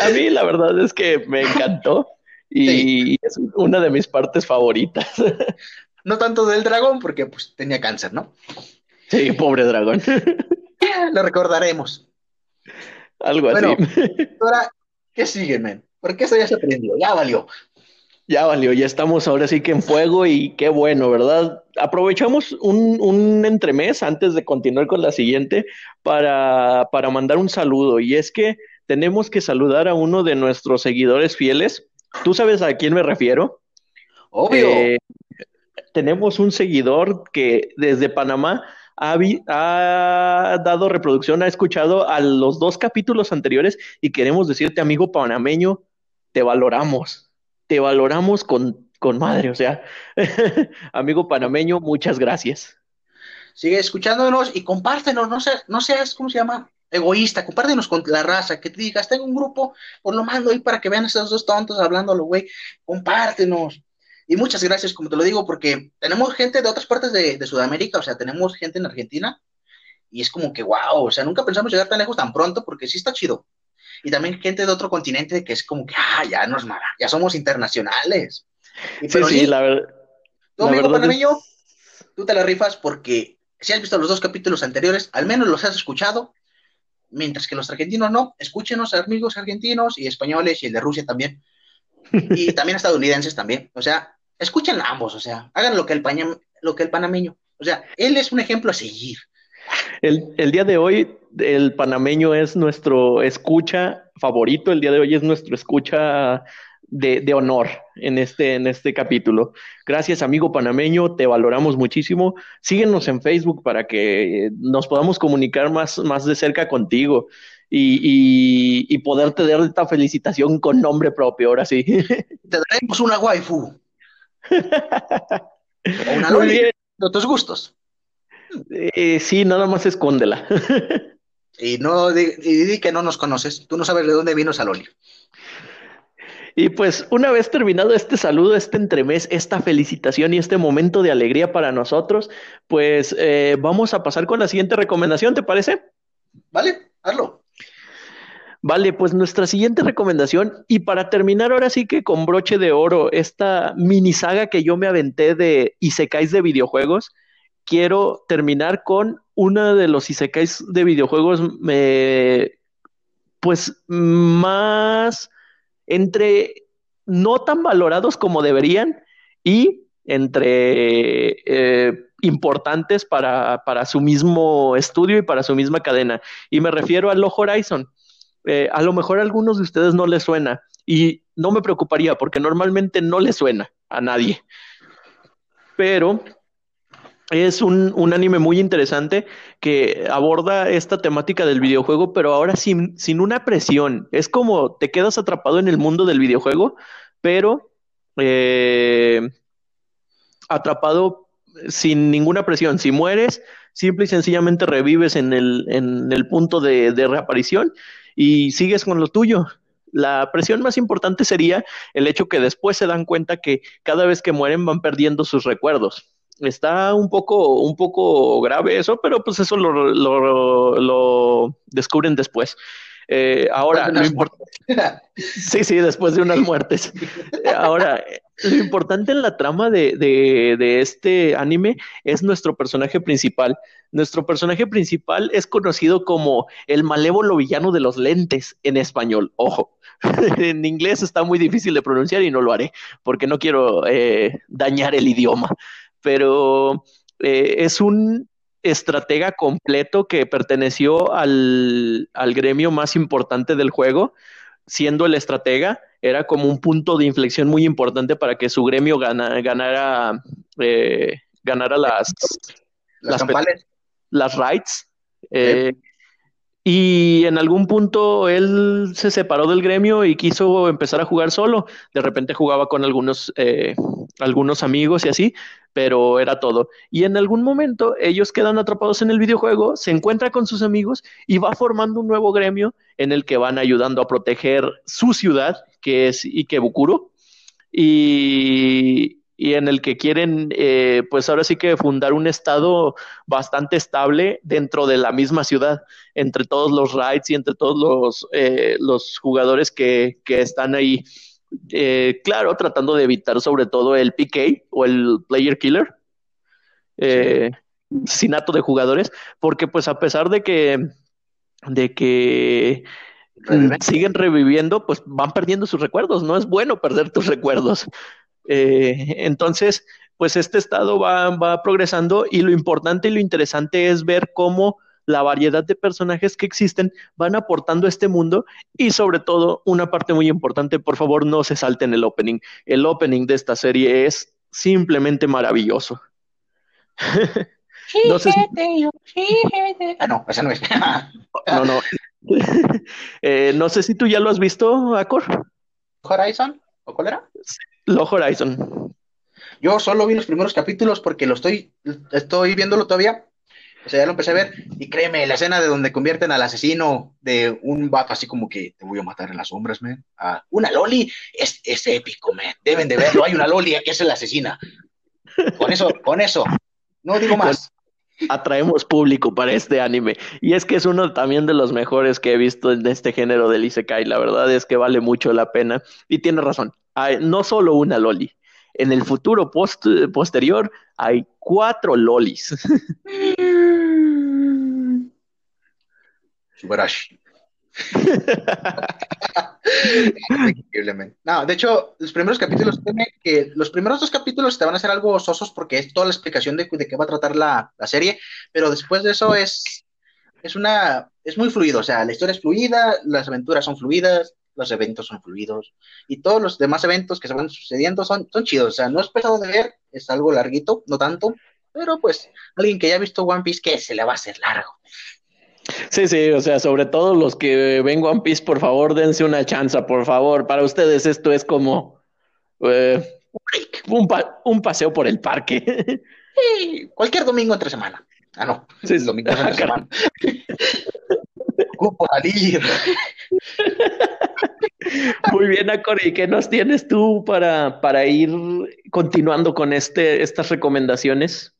A mí la verdad es que me encantó y es una de mis partes favoritas. no tanto del dragón, porque pues tenía cáncer, ¿no? Sí, pobre dragón. Lo recordaremos. Algo Bueno, así. ahora, ¿qué sigue, men? Porque eso ya se aprendió, ya valió. Ya valió, ya estamos ahora sí que en fuego y qué bueno, ¿verdad? Aprovechamos un, un entremés antes de continuar con la siguiente para, para mandar un saludo. Y es que tenemos que saludar a uno de nuestros seguidores fieles. ¿Tú sabes a quién me refiero? Obvio. Eh, tenemos un seguidor que desde Panamá ha, vi- ha dado reproducción, ha escuchado a los dos capítulos anteriores y queremos decirte, amigo panameño, te valoramos, te valoramos con, con madre, o sea, amigo panameño, muchas gracias. Sigue escuchándonos y compártenos, no seas, no seas, ¿cómo se llama? Egoísta, compártenos con la raza, que te digas, tengo un grupo, pues lo mando ahí para que vean a esos dos tontos hablándolo, güey, compártenos. Y muchas gracias, como te lo digo, porque tenemos gente de otras partes de, de Sudamérica, o sea, tenemos gente en Argentina, y es como que, wow, o sea, nunca pensamos llegar tan lejos tan pronto, porque sí está chido. Y también gente de otro continente que es como que, ah, ya nos mara, ya somos internacionales. Y Sí, sí, la, ver- tú, la amigo verdad panameño, es- tú te la rifas porque si has visto los dos capítulos anteriores, al menos los has escuchado, mientras que los argentinos no. Escúchenos, amigos argentinos y españoles y el de Rusia también. Y también estadounidenses también. O sea, escuchen ambos, o sea, hagan lo que el, pañam- lo que el panameño. O sea, él es un ejemplo a seguir. El, el día de hoy, el panameño es nuestro escucha favorito, el día de hoy es nuestro escucha de, de honor en este, en este capítulo. Gracias, amigo panameño, te valoramos muchísimo. Síguenos en Facebook para que nos podamos comunicar más, más de cerca contigo y, y, y poderte dar esta felicitación con nombre propio, ahora sí. Te daremos una waifu o una loli de tus gustos. Eh, sí, nada más escóndela. Y no y di que no nos conoces. Tú no sabes de dónde vino esa loli. Y pues una vez terminado este saludo, este entremés, esta felicitación y este momento de alegría para nosotros, pues eh, vamos a pasar con la siguiente recomendación, ¿te parece? ¿Vale? Hazlo. Vale, pues nuestra siguiente recomendación, y para terminar ahora sí que con broche de oro, esta mini saga que yo me aventé de Isekais de videojuegos, quiero terminar con uno de los Isekais de videojuegos, me, pues más entre no tan valorados como deberían y entre eh, importantes para, para, su mismo estudio y para su misma cadena. Y me refiero a Low Horizon. Eh, a lo mejor a algunos de ustedes no les suena y no me preocuparía porque normalmente no les suena a nadie. Pero es un, un, anime muy interesante que aborda esta temática del videojuego, pero ahora sin, sin, una presión. Es como te quedas atrapado en el mundo del videojuego, pero eh, atrapado sin ninguna presión. Si mueres, simple y sencillamente revives en el, en el punto de, de reaparición y sigues con lo tuyo. La presión más importante sería el hecho que después se dan cuenta que cada vez que mueren van perdiendo sus recuerdos está un poco, un poco grave eso, pero pues eso lo, lo, lo descubren después. Eh, ahora, lo sí, sí, después de unas muertes. ahora, lo importante en la trama de, de, de, este anime es nuestro personaje principal. Nuestro personaje principal es conocido como el malévolo villano de los lentes en español. Ojo, en inglés está muy difícil de pronunciar y no lo haré porque no quiero eh, dañar el idioma pero eh, es un estratega completo que perteneció al, al, gremio más importante del juego, siendo el estratega, era como un punto de inflexión muy importante para que su gremio gana, ganara, eh, ganara las, las, las. Eh, y en algún punto él se separó del gremio y quiso empezar a jugar solo. De repente jugaba con algunos, eh, algunos amigos y así, pero era todo. Y en algún momento ellos quedan atrapados en el videojuego, se encuentra con sus amigos y va formando un nuevo gremio en el que van ayudando a proteger su ciudad, que es Ikebukuro, y, y en el que quieren, eh, pues ahora sí que fundar un estado bastante estable dentro de la misma ciudad, entre todos los raids y entre todos los, eh, los jugadores que, que, están ahí. Eh, claro, tratando de evitar sobre todo el PK o el Player Killer, sinato de jugadores, porque pues a pesar de que, de que siguen reviviendo, pues van perdiendo sus recuerdos, no es bueno perder tus recuerdos. Eh, entonces, pues este estado va, va progresando y lo importante y lo interesante es ver cómo la variedad de personajes que existen van aportando a este mundo y sobre todo una parte muy importante, por favor no se salten el opening. El opening de esta serie es simplemente maravilloso. no sé Ah, no, esa no es. no, no. Eh, no sé si tú ya lo has visto, Acor. ¿Horizon? ¿O cuál era? Lo Horizon. Yo solo vi los primeros capítulos porque lo estoy, estoy viéndolo todavía o sea, ya lo empecé a ver y créeme, la escena de donde convierten al asesino de un vato así como que te voy a matar en las sombras, man, a una loli, es, es épico, man. Deben de verlo. Hay una loli que es la asesina. Con eso, con eso. No digo más. Atraemos público para este anime. Y es que es uno también de los mejores que he visto en este género del Isekai. La verdad es que vale mucho la pena. Y tiene razón. Hay no solo una loli. En el futuro post posterior hay cuatro lolis. Subarashi. No, de hecho, los primeros capítulos que los primeros dos capítulos te van a hacer algo sosos porque es toda la explicación de, de qué va a tratar la, la, serie, pero después de eso es es una es muy fluido, o sea, la historia es fluida, las aventuras son fluidas, los eventos son fluidos y todos los demás eventos que se van sucediendo son, son chidos, o sea, no es pesado de ver, es algo larguito, no tanto, pero pues alguien que ya ha visto One Piece, que se le va a hacer largo. Sí, sí, o sea, sobre todo los que ven One Piece, por favor, dense una chance, por favor. Para ustedes esto es como eh, un, un, paseo por el parque. Sí, cualquier domingo entre semana. Ah, no, sí, es domingo entre semana. Ocupo salir. Muy bien, Acori, ¿qué nos tienes tú para, para ir continuando con este, estas recomendaciones?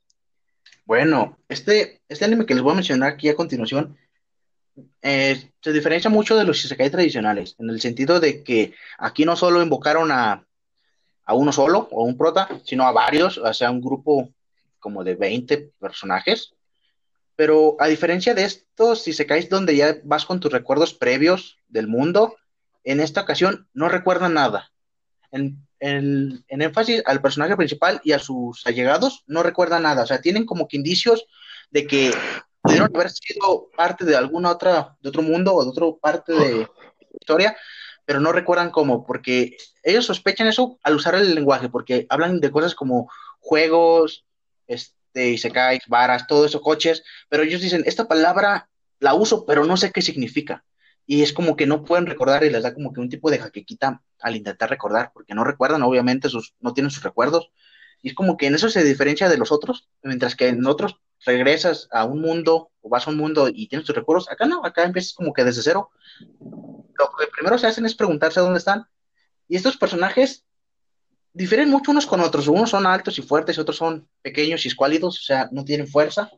Bueno, este, este anime que les voy a mencionar aquí a continuación eh, se diferencia mucho de los isekai tradicionales, en el sentido de que aquí no solo invocaron a, a uno solo o un prota, sino a varios, o sea, un grupo como de 20 personajes. Pero a diferencia de estos isekais donde ya vas con tus recuerdos previos del mundo, en esta ocasión no recuerdan nada. En, en, énfasis al personaje principal y a sus allegados, no recuerdan nada. O sea, tienen como que indicios de que pudieron haber sido parte de alguna otra, de otro mundo o de otra parte de historia, pero no recuerdan cómo, porque ellos sospechan eso al usar el lenguaje, porque hablan de cosas como juegos, este, isekais, varas, todo eso, coches, pero ellos dicen, esta palabra la uso, pero no sé qué significa y es como que no pueden recordar y les da como que un tipo de jaquequita al intentar recordar, porque no recuerdan, obviamente, sus, no tienen sus recuerdos. Y es como que en eso se diferencia de los otros, mientras que en otros regresas a un mundo o vas a un mundo y tienes tus recuerdos, acá no, acá empiezas como que desde cero. Lo que primero se hacen es preguntarse dónde están. Y estos personajes difieren mucho unos con otros. Unos son altos y fuertes otros son pequeños y escuálidos, o sea, no tienen fuerza.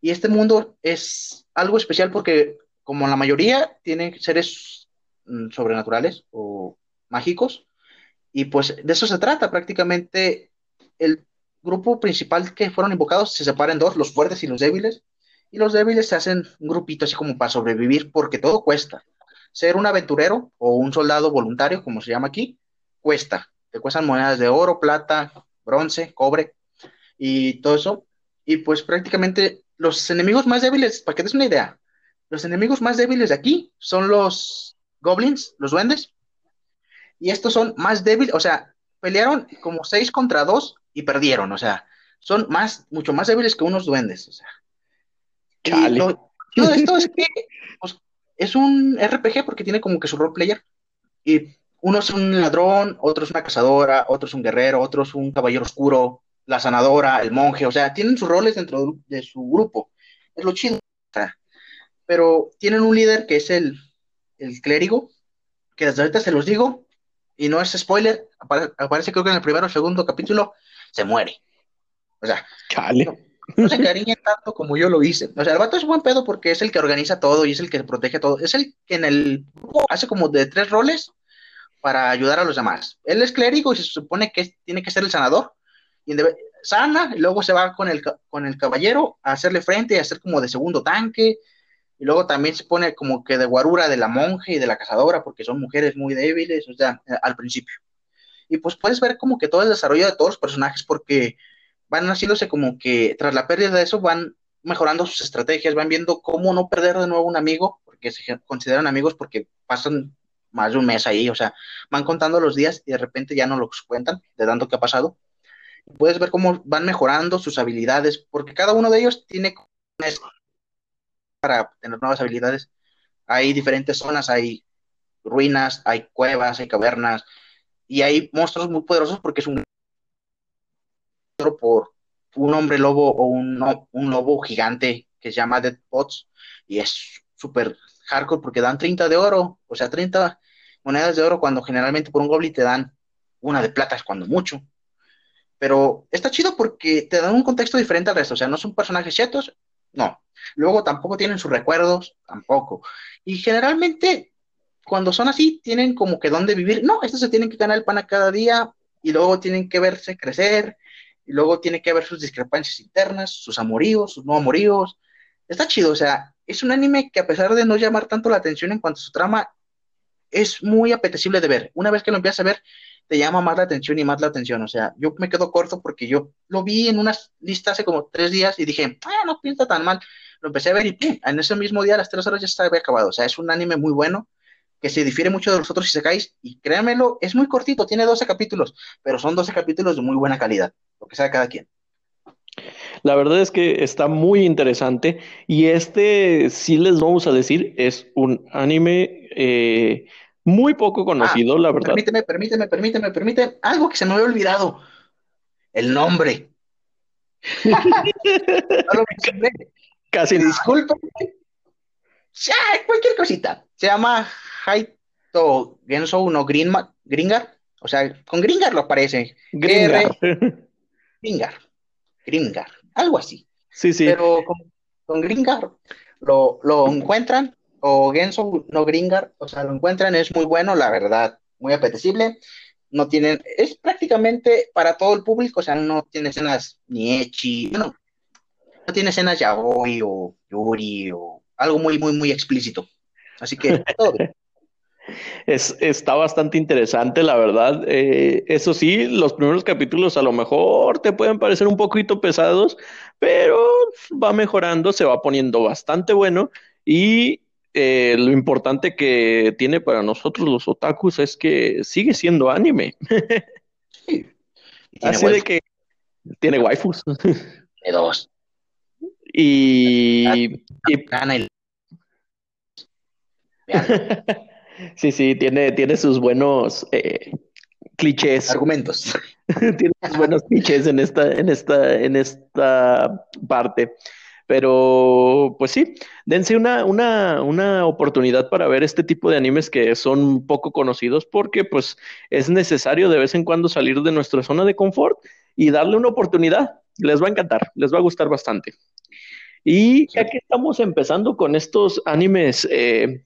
Y este mundo es algo especial porque como la mayoría, tienen seres mm, sobrenaturales o mágicos. Y pues de eso se trata prácticamente. El grupo principal que fueron invocados se separa en dos, los fuertes y los débiles. Y los débiles se hacen un grupito así como para sobrevivir porque todo cuesta. Ser un aventurero o un soldado voluntario, como se llama aquí, cuesta. Te cuestan monedas de oro, plata, bronce, cobre y todo eso. Y pues prácticamente los enemigos más débiles, para que des una idea, los enemigos más débiles de aquí son los goblins, los duendes. Y estos son más débiles, o sea, pelearon como 6 contra 2 y perdieron, o sea, son más, mucho más débiles que unos duendes, o sea. todo esto es que pues, es un RPG porque tiene como que su role player. Y uno es un ladrón, otro es una cazadora, otro es un guerrero, otro es un caballero oscuro, la sanadora, el monje, o sea, tienen sus roles dentro de su grupo. Es lo chido. O sea, pero tienen un líder que es el, el clérigo, que desde ahorita se los digo, y no es spoiler, aparece creo que en el primero o segundo capítulo, se muere. O sea, no, se cariñen tanto como yo lo hice. O sea, el vato es buen pedo porque es el que organiza todo y es el que protege todo. Es el que en el grupo hace como de tres roles para ayudar a los demás. Él es clérigo y se supone que tiene que ser el sanador. Y sana, y luego se va con el, con el caballero a hacerle frente y a hacer como de segundo tanque, y luego también se pone como que de guarura de la monja y de la cazadora, porque son mujeres muy débiles, o sea, eh, al principio. Y pues puedes ver como que todo el desarrollo de todos los personajes, porque van haciéndose como que tras la pérdida de eso van mejorando sus estrategias, van viendo cómo no perder de nuevo un amigo, porque se consideran amigos porque pasan más de un mes ahí, o sea, van contando los días y de repente ya no los cuentan de tanto que ha pasado. Puedes ver cómo van mejorando sus habilidades, porque cada uno de ellos tiene para tener nuevas habilidades. Hay diferentes zonas, hay ruinas, hay cuevas, hay cavernas, y hay monstruos muy poderosos porque es un por un hombre lobo o un, un lobo gigante que se llama Dead Pots y es súper hardcore porque dan 30 de oro, o sea, 30 monedas de oro cuando generalmente por un goblin te dan una de plata, es cuando mucho. Pero está chido porque te dan un contexto diferente al resto, o sea, no son personajes chetos, no. Luego tampoco tienen sus recuerdos, tampoco. Y generalmente cuando son así, tienen como que dónde vivir. No, estos se tienen que ganar el pan a cada día y luego tienen que verse crecer y luego tiene que haber sus discrepancias internas, sus amoríos, sus no amoríos. Está chido, o sea, es un anime que a pesar de no llamar tanto la atención en cuanto a su trama, es muy apetecible de ver. Una vez que lo empiezas a ver, te llama más la atención y más la atención. O sea, yo me quedo corto porque yo lo vi en una lista hace como tres días y dije, ah, no pinta tan mal. Lo empecé a ver y ¡pum! en ese mismo día, a las tres horas, ya estaba acabado. O sea, es un anime muy bueno que se difiere mucho de los otros Isekais y créanmelo, es muy cortito, tiene 12 capítulos, pero son 12 capítulos de muy buena calidad, lo que sea cada quien. La verdad es que está muy interesante y este, sí les vamos a decir, es un anime eh, muy poco conocido, ah, la verdad. Permíteme, permíteme, permíteme, permíteme, algo que se me había olvidado, el nombre. Casi. Disculpen. cualquier cosita. Se llama Haito Genso no Gringar. O sea, con Gringar lo parece. Gringar. Gringar. Gringar. Algo así. Sí, sí. Pero con, Gringar lo, lo encuentran. O Genso no Gringar. O sea, lo encuentran. Es muy bueno, la verdad. Muy apetecible. No tienen. Es prácticamente para todo el público. O sea, no tiene escenas ni echi. No, no tiene escenas yaoi o yuri o algo muy, muy, muy explícito. Así que todo Es, está bastante interesante, la verdad. Eh, eso sí, los primeros capítulos a lo mejor te pueden parecer un poquito pesados, pero va mejorando, se va poniendo bastante bueno y eh, lo importante que tiene para nosotros los otakus es que sigue siendo anime. Así de que tiene waifus. Tiene dos. Y, y... Sí, sí, tiene, tiene sus buenos eh, clichés. Argumentos. tiene sus buenos clichés en esta, en esta, en esta parte. Pero, pues sí, dense una, una, una oportunidad para ver este tipo de animes que son poco conocidos, porque pues es necesario de vez en cuando salir de nuestra zona de confort y darle una oportunidad. Les va a encantar, les va a gustar bastante. Y ya que estamos empezando con estos animes eh,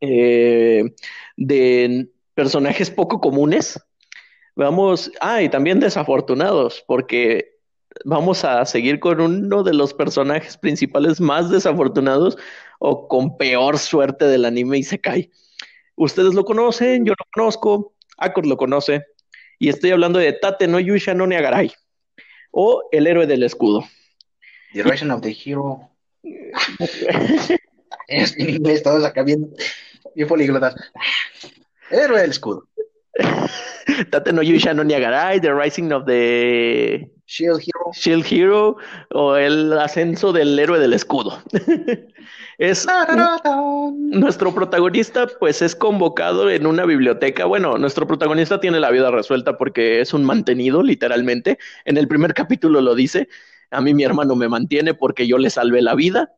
eh, de personajes poco comunes. Vamos, ah, y también desafortunados, porque vamos a seguir con uno de los personajes principales más desafortunados o con peor suerte del anime y se cae. Ustedes lo conocen, yo lo conozco, Akor lo conoce, y estoy hablando de Tate no Yusha no Neagarai, o el héroe del escudo. The Rise of the Hero. Es en inglés, todos acá bien, bien políglotas. Héroe del escudo. Tate no Yusha no Niagarai, The Rising of the Shield Hero. Shield Hero o el ascenso del héroe del escudo. es nuestro protagonista, pues es convocado en una biblioteca. Bueno, nuestro protagonista tiene la vida resuelta porque es un mantenido, literalmente. En el primer capítulo lo dice. A mí mi hermano me mantiene porque yo le salvé la vida.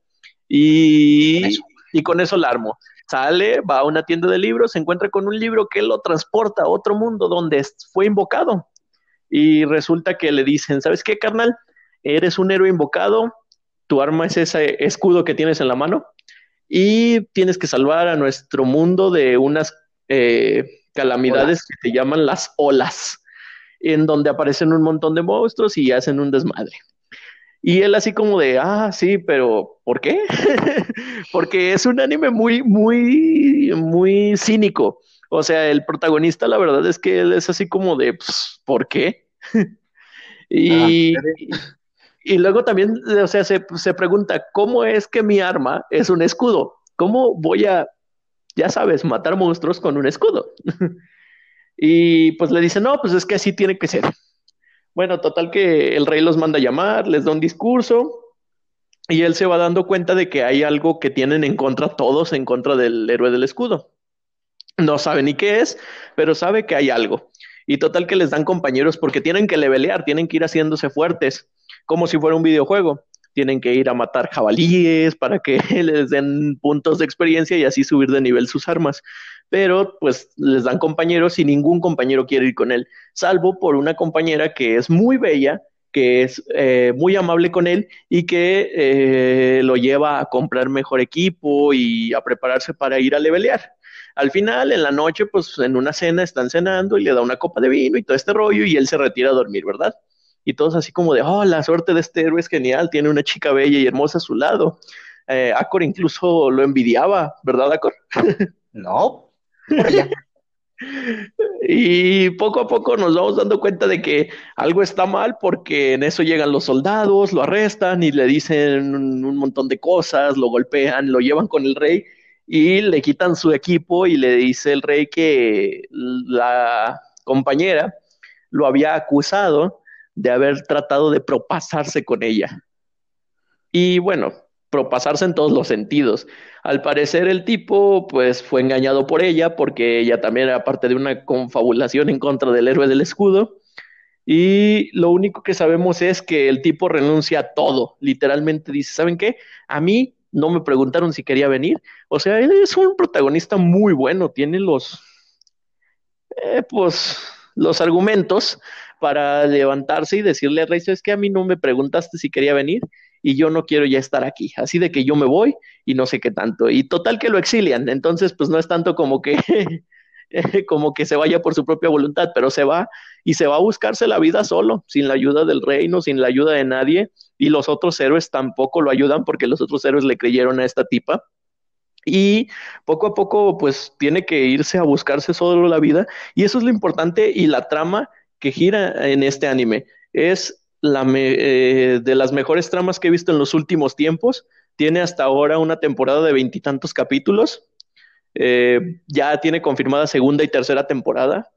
Y, y con eso la armo. Sale, va a una tienda de libros, se encuentra con un libro que lo transporta a otro mundo donde fue invocado. Y resulta que le dicen, ¿sabes qué, carnal? Eres un héroe invocado, tu arma es ese escudo que tienes en la mano y tienes que salvar a nuestro mundo de unas eh, calamidades que se llaman las olas. en donde aparecen un montón de monstruos y hacen un desmadre. Y él así como de, ah, sí, pero ¿por qué? Porque es un anime muy, muy, muy cínico. O sea, el protagonista, la verdad es que él es así como de, pues, ¿por qué? y, ah, y, luego también, o sea, se, se pregunta, ¿cómo es que mi arma es un escudo? ¿Cómo voy a, ya sabes, matar monstruos con un escudo? y pues le dice, no, pues es que así tiene que ser. Bueno, total que el rey los manda a llamar, les da un discurso y él se va dando cuenta de que hay algo que tienen en contra todos, en contra del héroe del escudo. No sabe ni qué es, pero sabe que hay algo. Y total que les dan compañeros porque tienen que levelear, tienen que ir haciéndose fuertes, como si fuera un videojuego. Tienen que ir a matar jabalíes para que les den puntos de experiencia y así subir de nivel sus armas pero pues les dan compañeros y ningún compañero quiere ir con él, salvo por una compañera que es muy bella, que es eh, muy amable con él y que eh, lo lleva a comprar mejor equipo y a prepararse para ir a levelear. Al final, en la noche, pues en una cena están cenando y le da una copa de vino y todo este rollo y él se retira a dormir, ¿verdad? Y todos así como de, oh, la suerte de este héroe es genial, tiene una chica bella y hermosa a su lado. Eh, Acor incluso lo envidiaba, ¿verdad, Acor? No, y poco a poco nos vamos dando cuenta de que algo está mal porque en eso llegan los soldados, lo arrestan y le dicen un, montón de cosas, lo golpean, lo llevan con el rey y le quitan su equipo y le dice el rey que la compañera lo había acusado de haber tratado de propasarse con ella. Y bueno, propasarse en todos los sentidos. Al parecer el tipo pues fue engañado por ella porque ella también era parte de una confabulación en contra del héroe del escudo. Y lo único que sabemos es que el tipo renuncia a todo. Literalmente dice, ¿saben qué? A mí no me preguntaron si quería venir. O sea, él es un protagonista muy bueno, tiene los, eh, pues, los argumentos para levantarse y decirle a Rey, es que a mí no me preguntaste si quería venir y yo no quiero ya estar aquí. Así de que yo me voy y no sé qué tanto. Y total que lo exilian. Entonces, pues no es tanto como que, como que se vaya por su propia voluntad, pero se va y se va a buscarse la vida solo, sin la ayuda del reino, sin la ayuda de nadie. Y los otros héroes tampoco lo ayudan porque los otros héroes le creyeron a esta tipa. Y poco a poco, pues tiene que irse a buscarse solo la vida. Y eso es lo importante y la trama que gira en este anime. Es la eh, de las mejores tramas que he visto en los últimos tiempos. Tiene hasta ahora una temporada de veintitantos capítulos. Eh, ya tiene confirmada segunda y tercera temporada.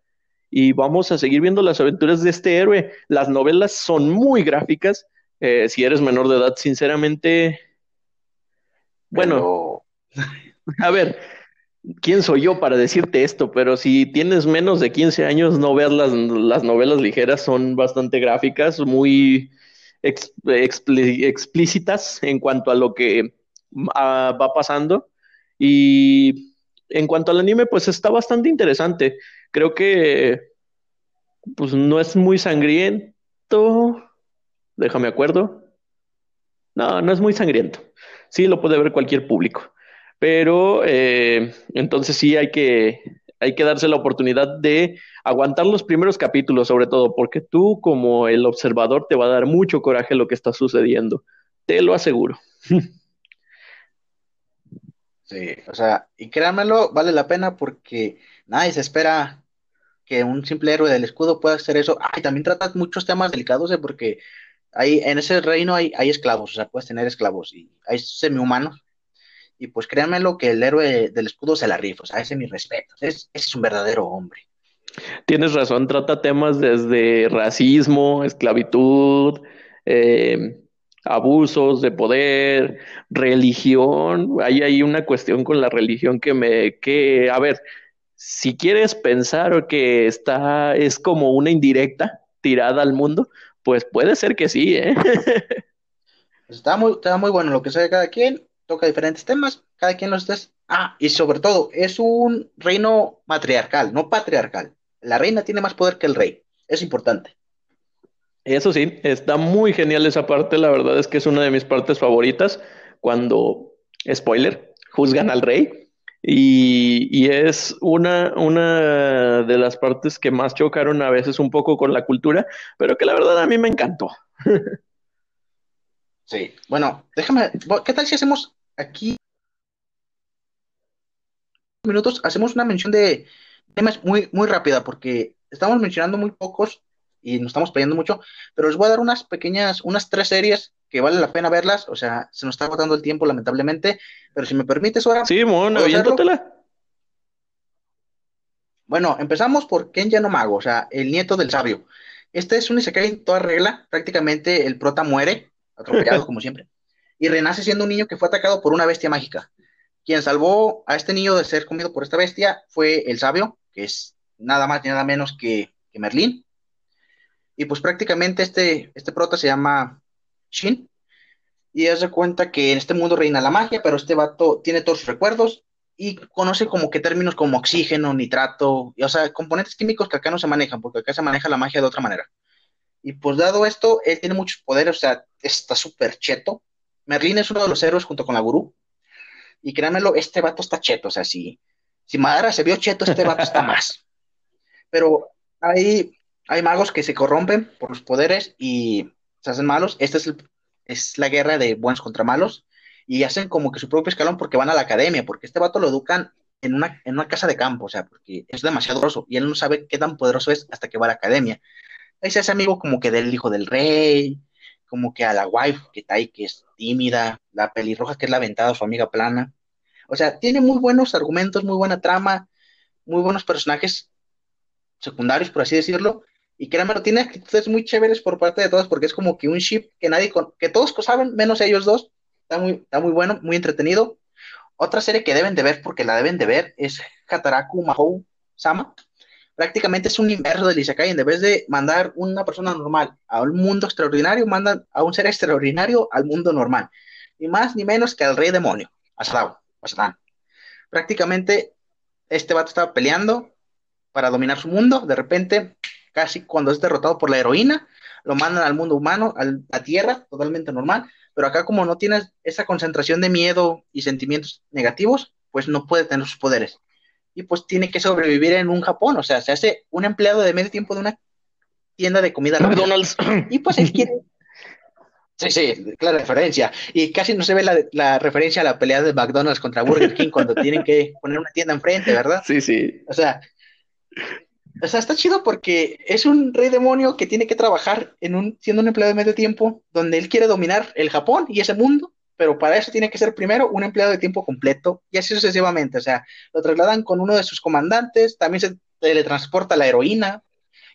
Y vamos a seguir viendo las aventuras de este héroe. Las novelas son muy gráficas. Eh, si eres menor de edad, sinceramente. Bueno, a ver, quién soy yo para decirte esto, pero si tienes menos de 15 años, no veas las, novelas ligeras, son bastante gráficas, muy explícitas en cuanto a lo que ah, va pasando. Y en cuanto al anime, pues está bastante interesante. Creo que pues no es muy sangriento. Déjame acuerdo. No, no es muy sangriento. Sí, lo puede ver cualquier público. Pero eh, entonces sí hay que, hay que darse la oportunidad de aguantar los primeros capítulos, sobre todo, porque tú como el observador te va a dar mucho coraje lo que está sucediendo. Te lo aseguro. Sí, o sea, y créanmelo, vale la pena porque nadie se espera que un simple héroe del escudo pueda hacer eso. Ay, también trata muchos temas delicados, ¿eh? porque hay, en ese reino hay, hay esclavos, o sea, puedes tener esclavos y hay semi-humanos y pues créanmelo que el héroe del escudo se la rifa, o sea, ese es mi respeto, es, ese es un verdadero hombre. Tienes razón, trata temas desde racismo, esclavitud, eh, abusos de poder, religión. Hay ahí una cuestión con la religión que me, que, a ver, si quieres pensar que está, es como una indirecta tirada al mundo, pues puede ser que sí, ¿eh? Está muy, está muy bueno lo que sabe cada quien toca diferentes temas, cada quien los des. Ah, y sobre todo, es un reino matriarcal, no patriarcal. La reina tiene más poder que el rey. Es importante. Eso sí, está muy genial esa parte. La verdad es que es una de mis partes favoritas. Cuando, spoiler, juzgan al rey Y, y, es una, una de las partes que más chocaron a veces un poco con la cultura, pero que la verdad a mí me encantó. Sí, bueno, déjame, ¿qué tal si hacemos aquí minutos? Hacemos una mención de temas muy, muy rápida, porque estamos mencionando muy pocos y nos estamos pidiendo mucho, pero les voy a dar unas pequeñas, unas tres series que vale la pena verlas, o sea, se nos está agotando el tiempo lamentablemente, pero si me permites ahora... Sí, bueno. Bueno, empezamos por Kenya no Mago, o sea, el nieto del sabio. Este es un Isekai en toda regla, prácticamente el prota muere, atropellado como siempre, y renace siendo un niño que fue atacado por una bestia mágica. Quien salvó a este niño de ser comido por esta bestia fue el sabio, que es nada más ni nada menos que, Merlín. Y pues prácticamente este, este prota se llama Shin. Y hace cuenta que en este mundo reina la magia, pero este vato tiene todos sus recuerdos y conoce como que términos como oxígeno, nitrato, o sea, componentes químicos que acá no se manejan, porque acá se maneja la magia de otra manera. Y pues dado esto, él tiene muchos poderes, o sea, está súper cheto. Merlín es uno de los héroes junto con la gurú. Y créanmelo, este vato está cheto, o sea, si, si Madara se vio cheto, este vato está más. Pero hay, hay magos que se corrompen por los poderes y se hacen malos. Esta es, es la guerra de buenos contra malos. Y hacen como que su propio escalón porque van a la academia, porque este vato lo educan en una, en una casa de campo, o sea, porque es demasiado grosso y él no sabe qué tan poderoso es hasta que va a la academia ahí se hace amigo como que del hijo del rey, como que a la wife que está ahí, que es tímida, la pelirroja que es la aventada, su amiga plana. O sea, tiene muy buenos argumentos, muy buena trama, muy buenos personajes secundarios, por así decirlo. Y créanme, tiene actitudes muy chéveres por parte de todos, porque es como que un ship que nadie, que todos saben, menos ellos dos. Está muy, está muy bueno, muy entretenido. Otra serie que deben de ver, porque la deben de ver, es Hataraku Mahou Sama prácticamente es un inverso del Isekai. En vez de mandar una persona normal a un mundo extraordinario, mandan a un ser extraordinario al mundo normal. Ni más ni menos que al rey demonio, a Satán. Prácticamente este vato estaba peleando para dominar su mundo. De repente, casi cuando es derrotado por la heroína, lo mandan al mundo humano, a la tierra, totalmente normal. Pero acá, como no tienes esa concentración de miedo y sentimientos negativos, pues no puede tener sus poderes y pues tiene que sobrevivir en un Japón, o sea, se hace un empleado de medio tiempo de una tienda de comida McDonald's. Y pues él quiere... Sí, sí, clara referencia. Y casi no se ve la, la, referencia a la pelea de McDonald's contra Burger King cuando tienen que poner una tienda enfrente, ¿verdad? Sí, sí. O sea, o sea, está chido porque es un rey demonio que tiene que trabajar en un, siendo un empleado de medio tiempo, donde él quiere dominar el Japón y ese mundo, pero para eso tiene que ser primero un empleado de tiempo completo y así sucesivamente. O sea, lo trasladan con uno de sus comandantes, también se teletransporta la heroína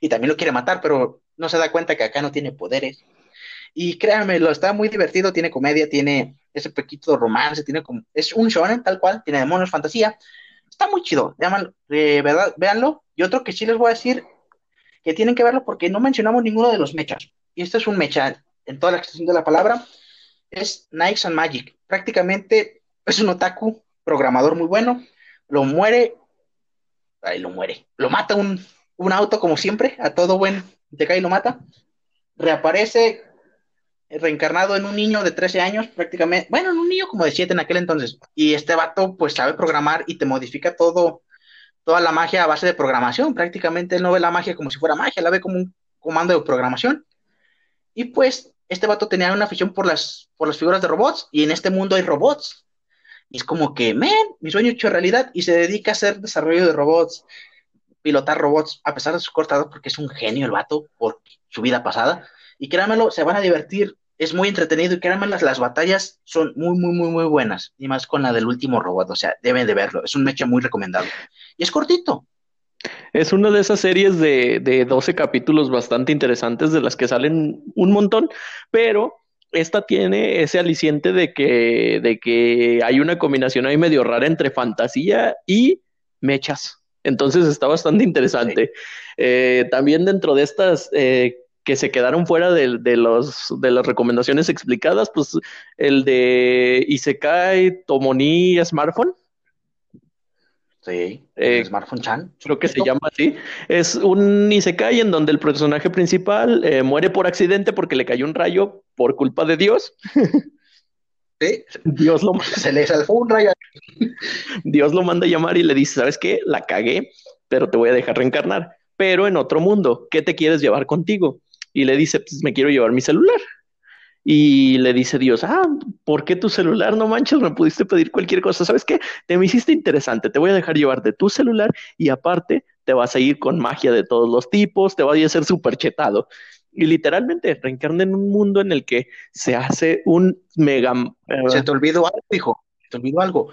y también lo quiere matar, pero no se da cuenta que acá no tiene poderes. Y créanme, lo está muy divertido, tiene comedia, tiene ese pequito de romance, tiene como, es un shonen tal cual, tiene demonios, fantasía. Está muy chido, de verdad, véanlo. Y otro que sí les voy a decir que tienen que verlo porque no mencionamos ninguno de los mechas. Y este es un mecha en toda la extensión de la palabra es Nikes and Magic. Prácticamente es un otaku, programador muy bueno, lo muere, ahí lo muere, lo mata un, auto como siempre, a todo buen te cae y lo mata, reaparece reencarnado en un niño de 13 años prácticamente, bueno, en un niño como de 7 en aquel entonces, y este vato pues sabe programar y te modifica todo, toda la magia a base de programación, prácticamente él no ve la magia como si fuera magia, la ve como un comando de programación, y pues este vato tenía una afición por las, por las figuras de robots y en este mundo hay robots. Y es como que, men, mi sueño hecho realidad y se dedica a hacer desarrollo de robots, pilotar robots, a pesar de su corta edad, porque es un genio el vato por su vida pasada. Y créanmelo, se van a divertir, es muy entretenido y créanme, las, las batallas son muy, muy, muy, muy buenas. Y más con la del último robot, o sea, deben de verlo, es un mecha muy recomendable. Y es cortito, es una de esas series de, de 12 capítulos bastante interesantes de las que salen un montón, pero esta tiene ese aliciente de que, de que hay una combinación ahí medio rara entre fantasía y mechas. Entonces está bastante interesante. Eh, también dentro de estas eh, que se quedaron fuera de, de, los, de las recomendaciones explicadas, pues el de Isekai Tomoni Smartphone Sí, eh, Smartphone Chan. Creo que se llama así. Es un Isekai en donde el personaje principal eh, muere por accidente porque le cayó un rayo por culpa de Dios. Sí, Dios lo, se le salfó un rayo. Dios lo manda a llamar y le dice, ¿sabes qué? La cagué, pero te voy a dejar reencarnar, pero en otro mundo, ¿qué te quieres llevar contigo? Y le dice, pues me quiero llevar mi celular. Y le dice Dios, ah, ¿por qué tu celular? No manches, me pudiste pedir cualquier cosa. ¿Sabes qué? Te me hiciste interesante, te voy a dejar llevarte tu celular y aparte te vas a ir con magia de todos los tipos, te vas a ser súper chetado. Y literalmente reencarna en un mundo en el que se hace un mega... eh, Se te olvidó algo, hijo. Se te olvidó algo.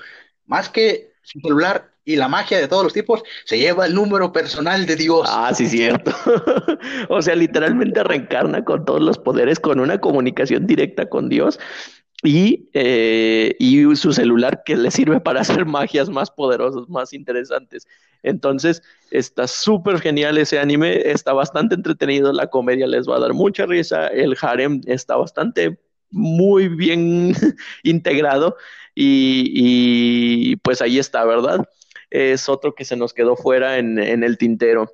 Más que su celular y la magia de todos los tipos, se lleva el número personal de Dios. Ah, sí, cierto. o sea, literalmente reencarna con todos los poderes, con una comunicación directa con Dios y, eh, y su celular que le sirve para hacer magias más poderosas, más interesantes. Entonces, está súper genial ese anime, está bastante entretenido, la comedia les va a dar mucha risa, el harem está bastante muy bien integrado y, y, pues ahí está, ¿verdad? Es otro que se nos quedó fuera en, en el tintero.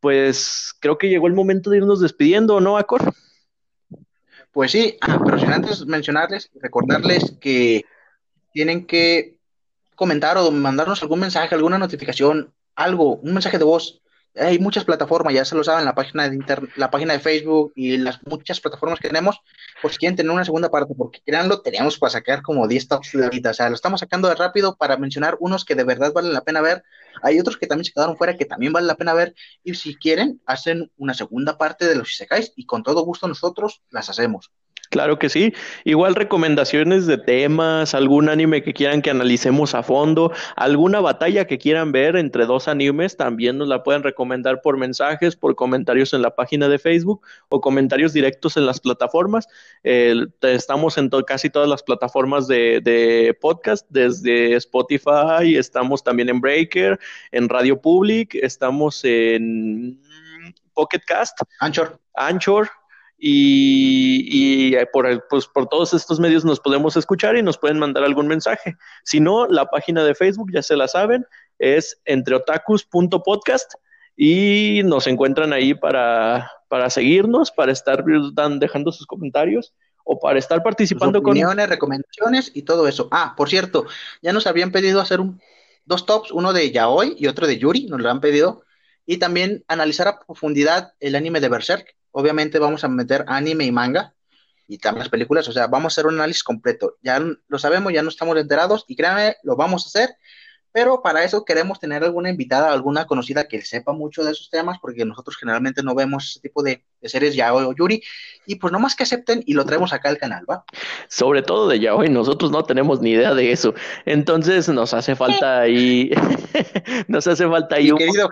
Pues creo que llegó el momento de irnos despidiendo, ¿no, Acor? Pues sí, ah, pero antes mencionarles, recordarles que tienen que comentar o mandarnos algún mensaje, alguna notificación, algo, un mensaje de voz. Hay muchas plataformas, ya se lo saben, la página de inter la página de Facebook y las muchas plataformas que tenemos, si quieren tener una segunda parte, porque créanlo, teníamos para sacar como 10 tops de ahorita, o sea, lo estamos sacando de rápido para mencionar unos que de verdad valen la pena ver, hay otros que también se quedaron fuera que también vale la pena ver, y si quieren, hacen una segunda parte de los Isekais, y con todo gusto nosotros las hacemos. Claro que sí. Igual recomendaciones de temas, algún anime que quieran que analicemos a fondo, alguna batalla que quieran ver entre dos animes, también nos la pueden recomendar por mensajes, por comentarios en la página de Facebook o comentarios directos en las plataformas. Eh, estamos en to casi todas las plataformas de, de, podcast, desde Spotify, estamos también en Breaker, en Radio Public, estamos en Pocket Cast, Anchor. Anchor, y, y por, pues, por, todos estos medios nos podemos escuchar y nos pueden mandar algún mensaje. Si no, la página de Facebook, ya se la saben, es entreotakus.podcast y nos encuentran ahí para, para seguirnos, para estar dan, dejando sus comentarios o para estar participando sus opiniones, con recomendaciones y todo eso. Ah, por cierto, ya nos habían pedido hacer un, dos tops, uno de Yaoi y otro de Yuri, nos lo han pedido, y también analizar a profundidad el anime de Berserk obviamente vamos a meter anime y manga y también las películas, o sea, vamos a hacer un análisis completo. Ya lo sabemos, ya no estamos enterados y créanme, lo vamos a hacer, pero para eso queremos tener alguna invitada, alguna conocida que sepa mucho de esos temas, porque nosotros generalmente no vemos ese tipo de, de series yaoi o yuri, y pues nomás que acepten y lo traemos acá al canal, ¿va? Sobre todo de yaoi, nosotros no tenemos ni idea de eso, entonces nos hace falta ahí, nos hace falta ahí Mi un... querido,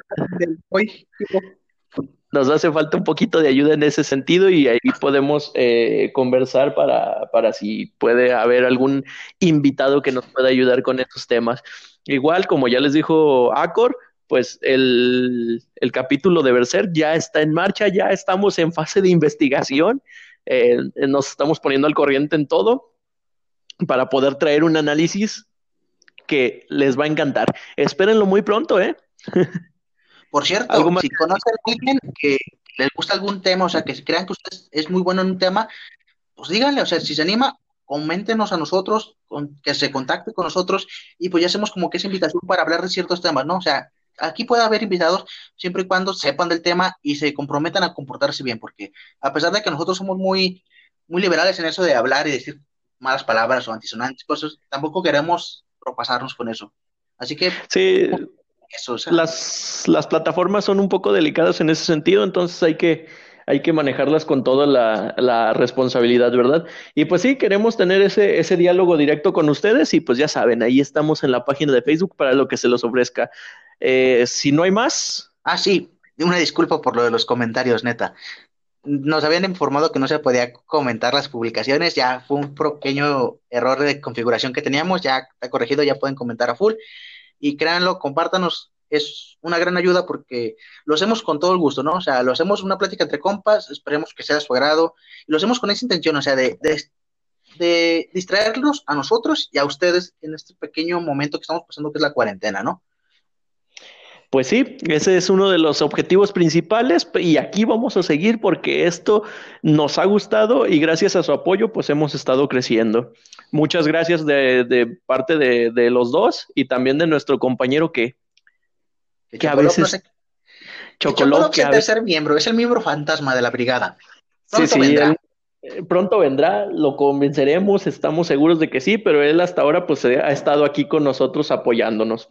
nos hace falta un poquito de ayuda en ese sentido y ahí podemos eh, conversar para, para si puede haber algún invitado que nos pueda ayudar con estos temas. Igual, como ya les dijo Acor, pues el, el capítulo de Berserk ya está en marcha, ya estamos en fase de investigación, eh, nos estamos poniendo al corriente en todo para poder traer un análisis que les va a encantar. Espérenlo muy pronto, ¿eh? Por cierto, si conocen a alguien que les gusta algún tema, o sea, que crean que usted es muy bueno en un tema, pues díganle, o sea, si se anima, coméntenos a nosotros, con, que se contacte con nosotros y pues ya hacemos como que esa invitación para hablar de ciertos temas, ¿no? O sea, aquí puede haber invitados siempre y cuando sepan del tema y se comprometan a comportarse bien, porque a pesar de que nosotros somos muy, muy liberales en eso de hablar y decir malas palabras o antisonantes, cosas, tampoco queremos propasarnos con eso. Así que... Sí. Eso, o sea. las, las plataformas son un poco delicadas en ese sentido, entonces hay que, hay que manejarlas con toda la, la, responsabilidad, ¿verdad? Y pues sí, queremos tener ese, ese diálogo directo con ustedes y pues ya saben, ahí estamos en la página de Facebook para lo que se los ofrezca. Eh, si no hay más. Ah, sí, una disculpa por lo de los comentarios, neta. Nos habían informado que no se podía comentar las publicaciones, ya fue un pequeño error de configuración que teníamos, ya está corregido, ya pueden comentar a full y créanlo, compártanos, es una gran ayuda porque lo hacemos con todo el gusto, ¿no? O sea, lo hacemos una plática entre compas, esperemos que sea de su agrado, y lo hacemos con esa intención, o sea, de, de, de a nosotros y a ustedes en este pequeño momento que estamos pasando, que es la cuarentena, ¿no? Pues sí, ese es uno de los objetivos principales y aquí vamos a seguir porque esto nos ha gustado y gracias a su apoyo pues hemos estado creciendo. Muchas gracias de, parte de, los dos y también de nuestro compañero que, que, a veces... Chocolop, que es el tercer miembro, es el miembro fantasma de la brigada. Pronto sí, sí, vendrá. Eh, pronto vendrá, lo convenceremos, estamos seguros de que sí, pero él hasta ahora pues ha estado aquí con nosotros apoyándonos.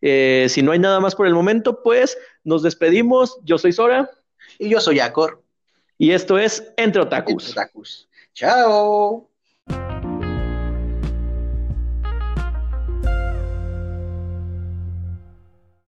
Eh, si no hay nada más por el momento, pues nos despedimos. Yo soy Sora. Y yo soy Acor. Y esto es Entre Otakus. Entre Otakus. Chao.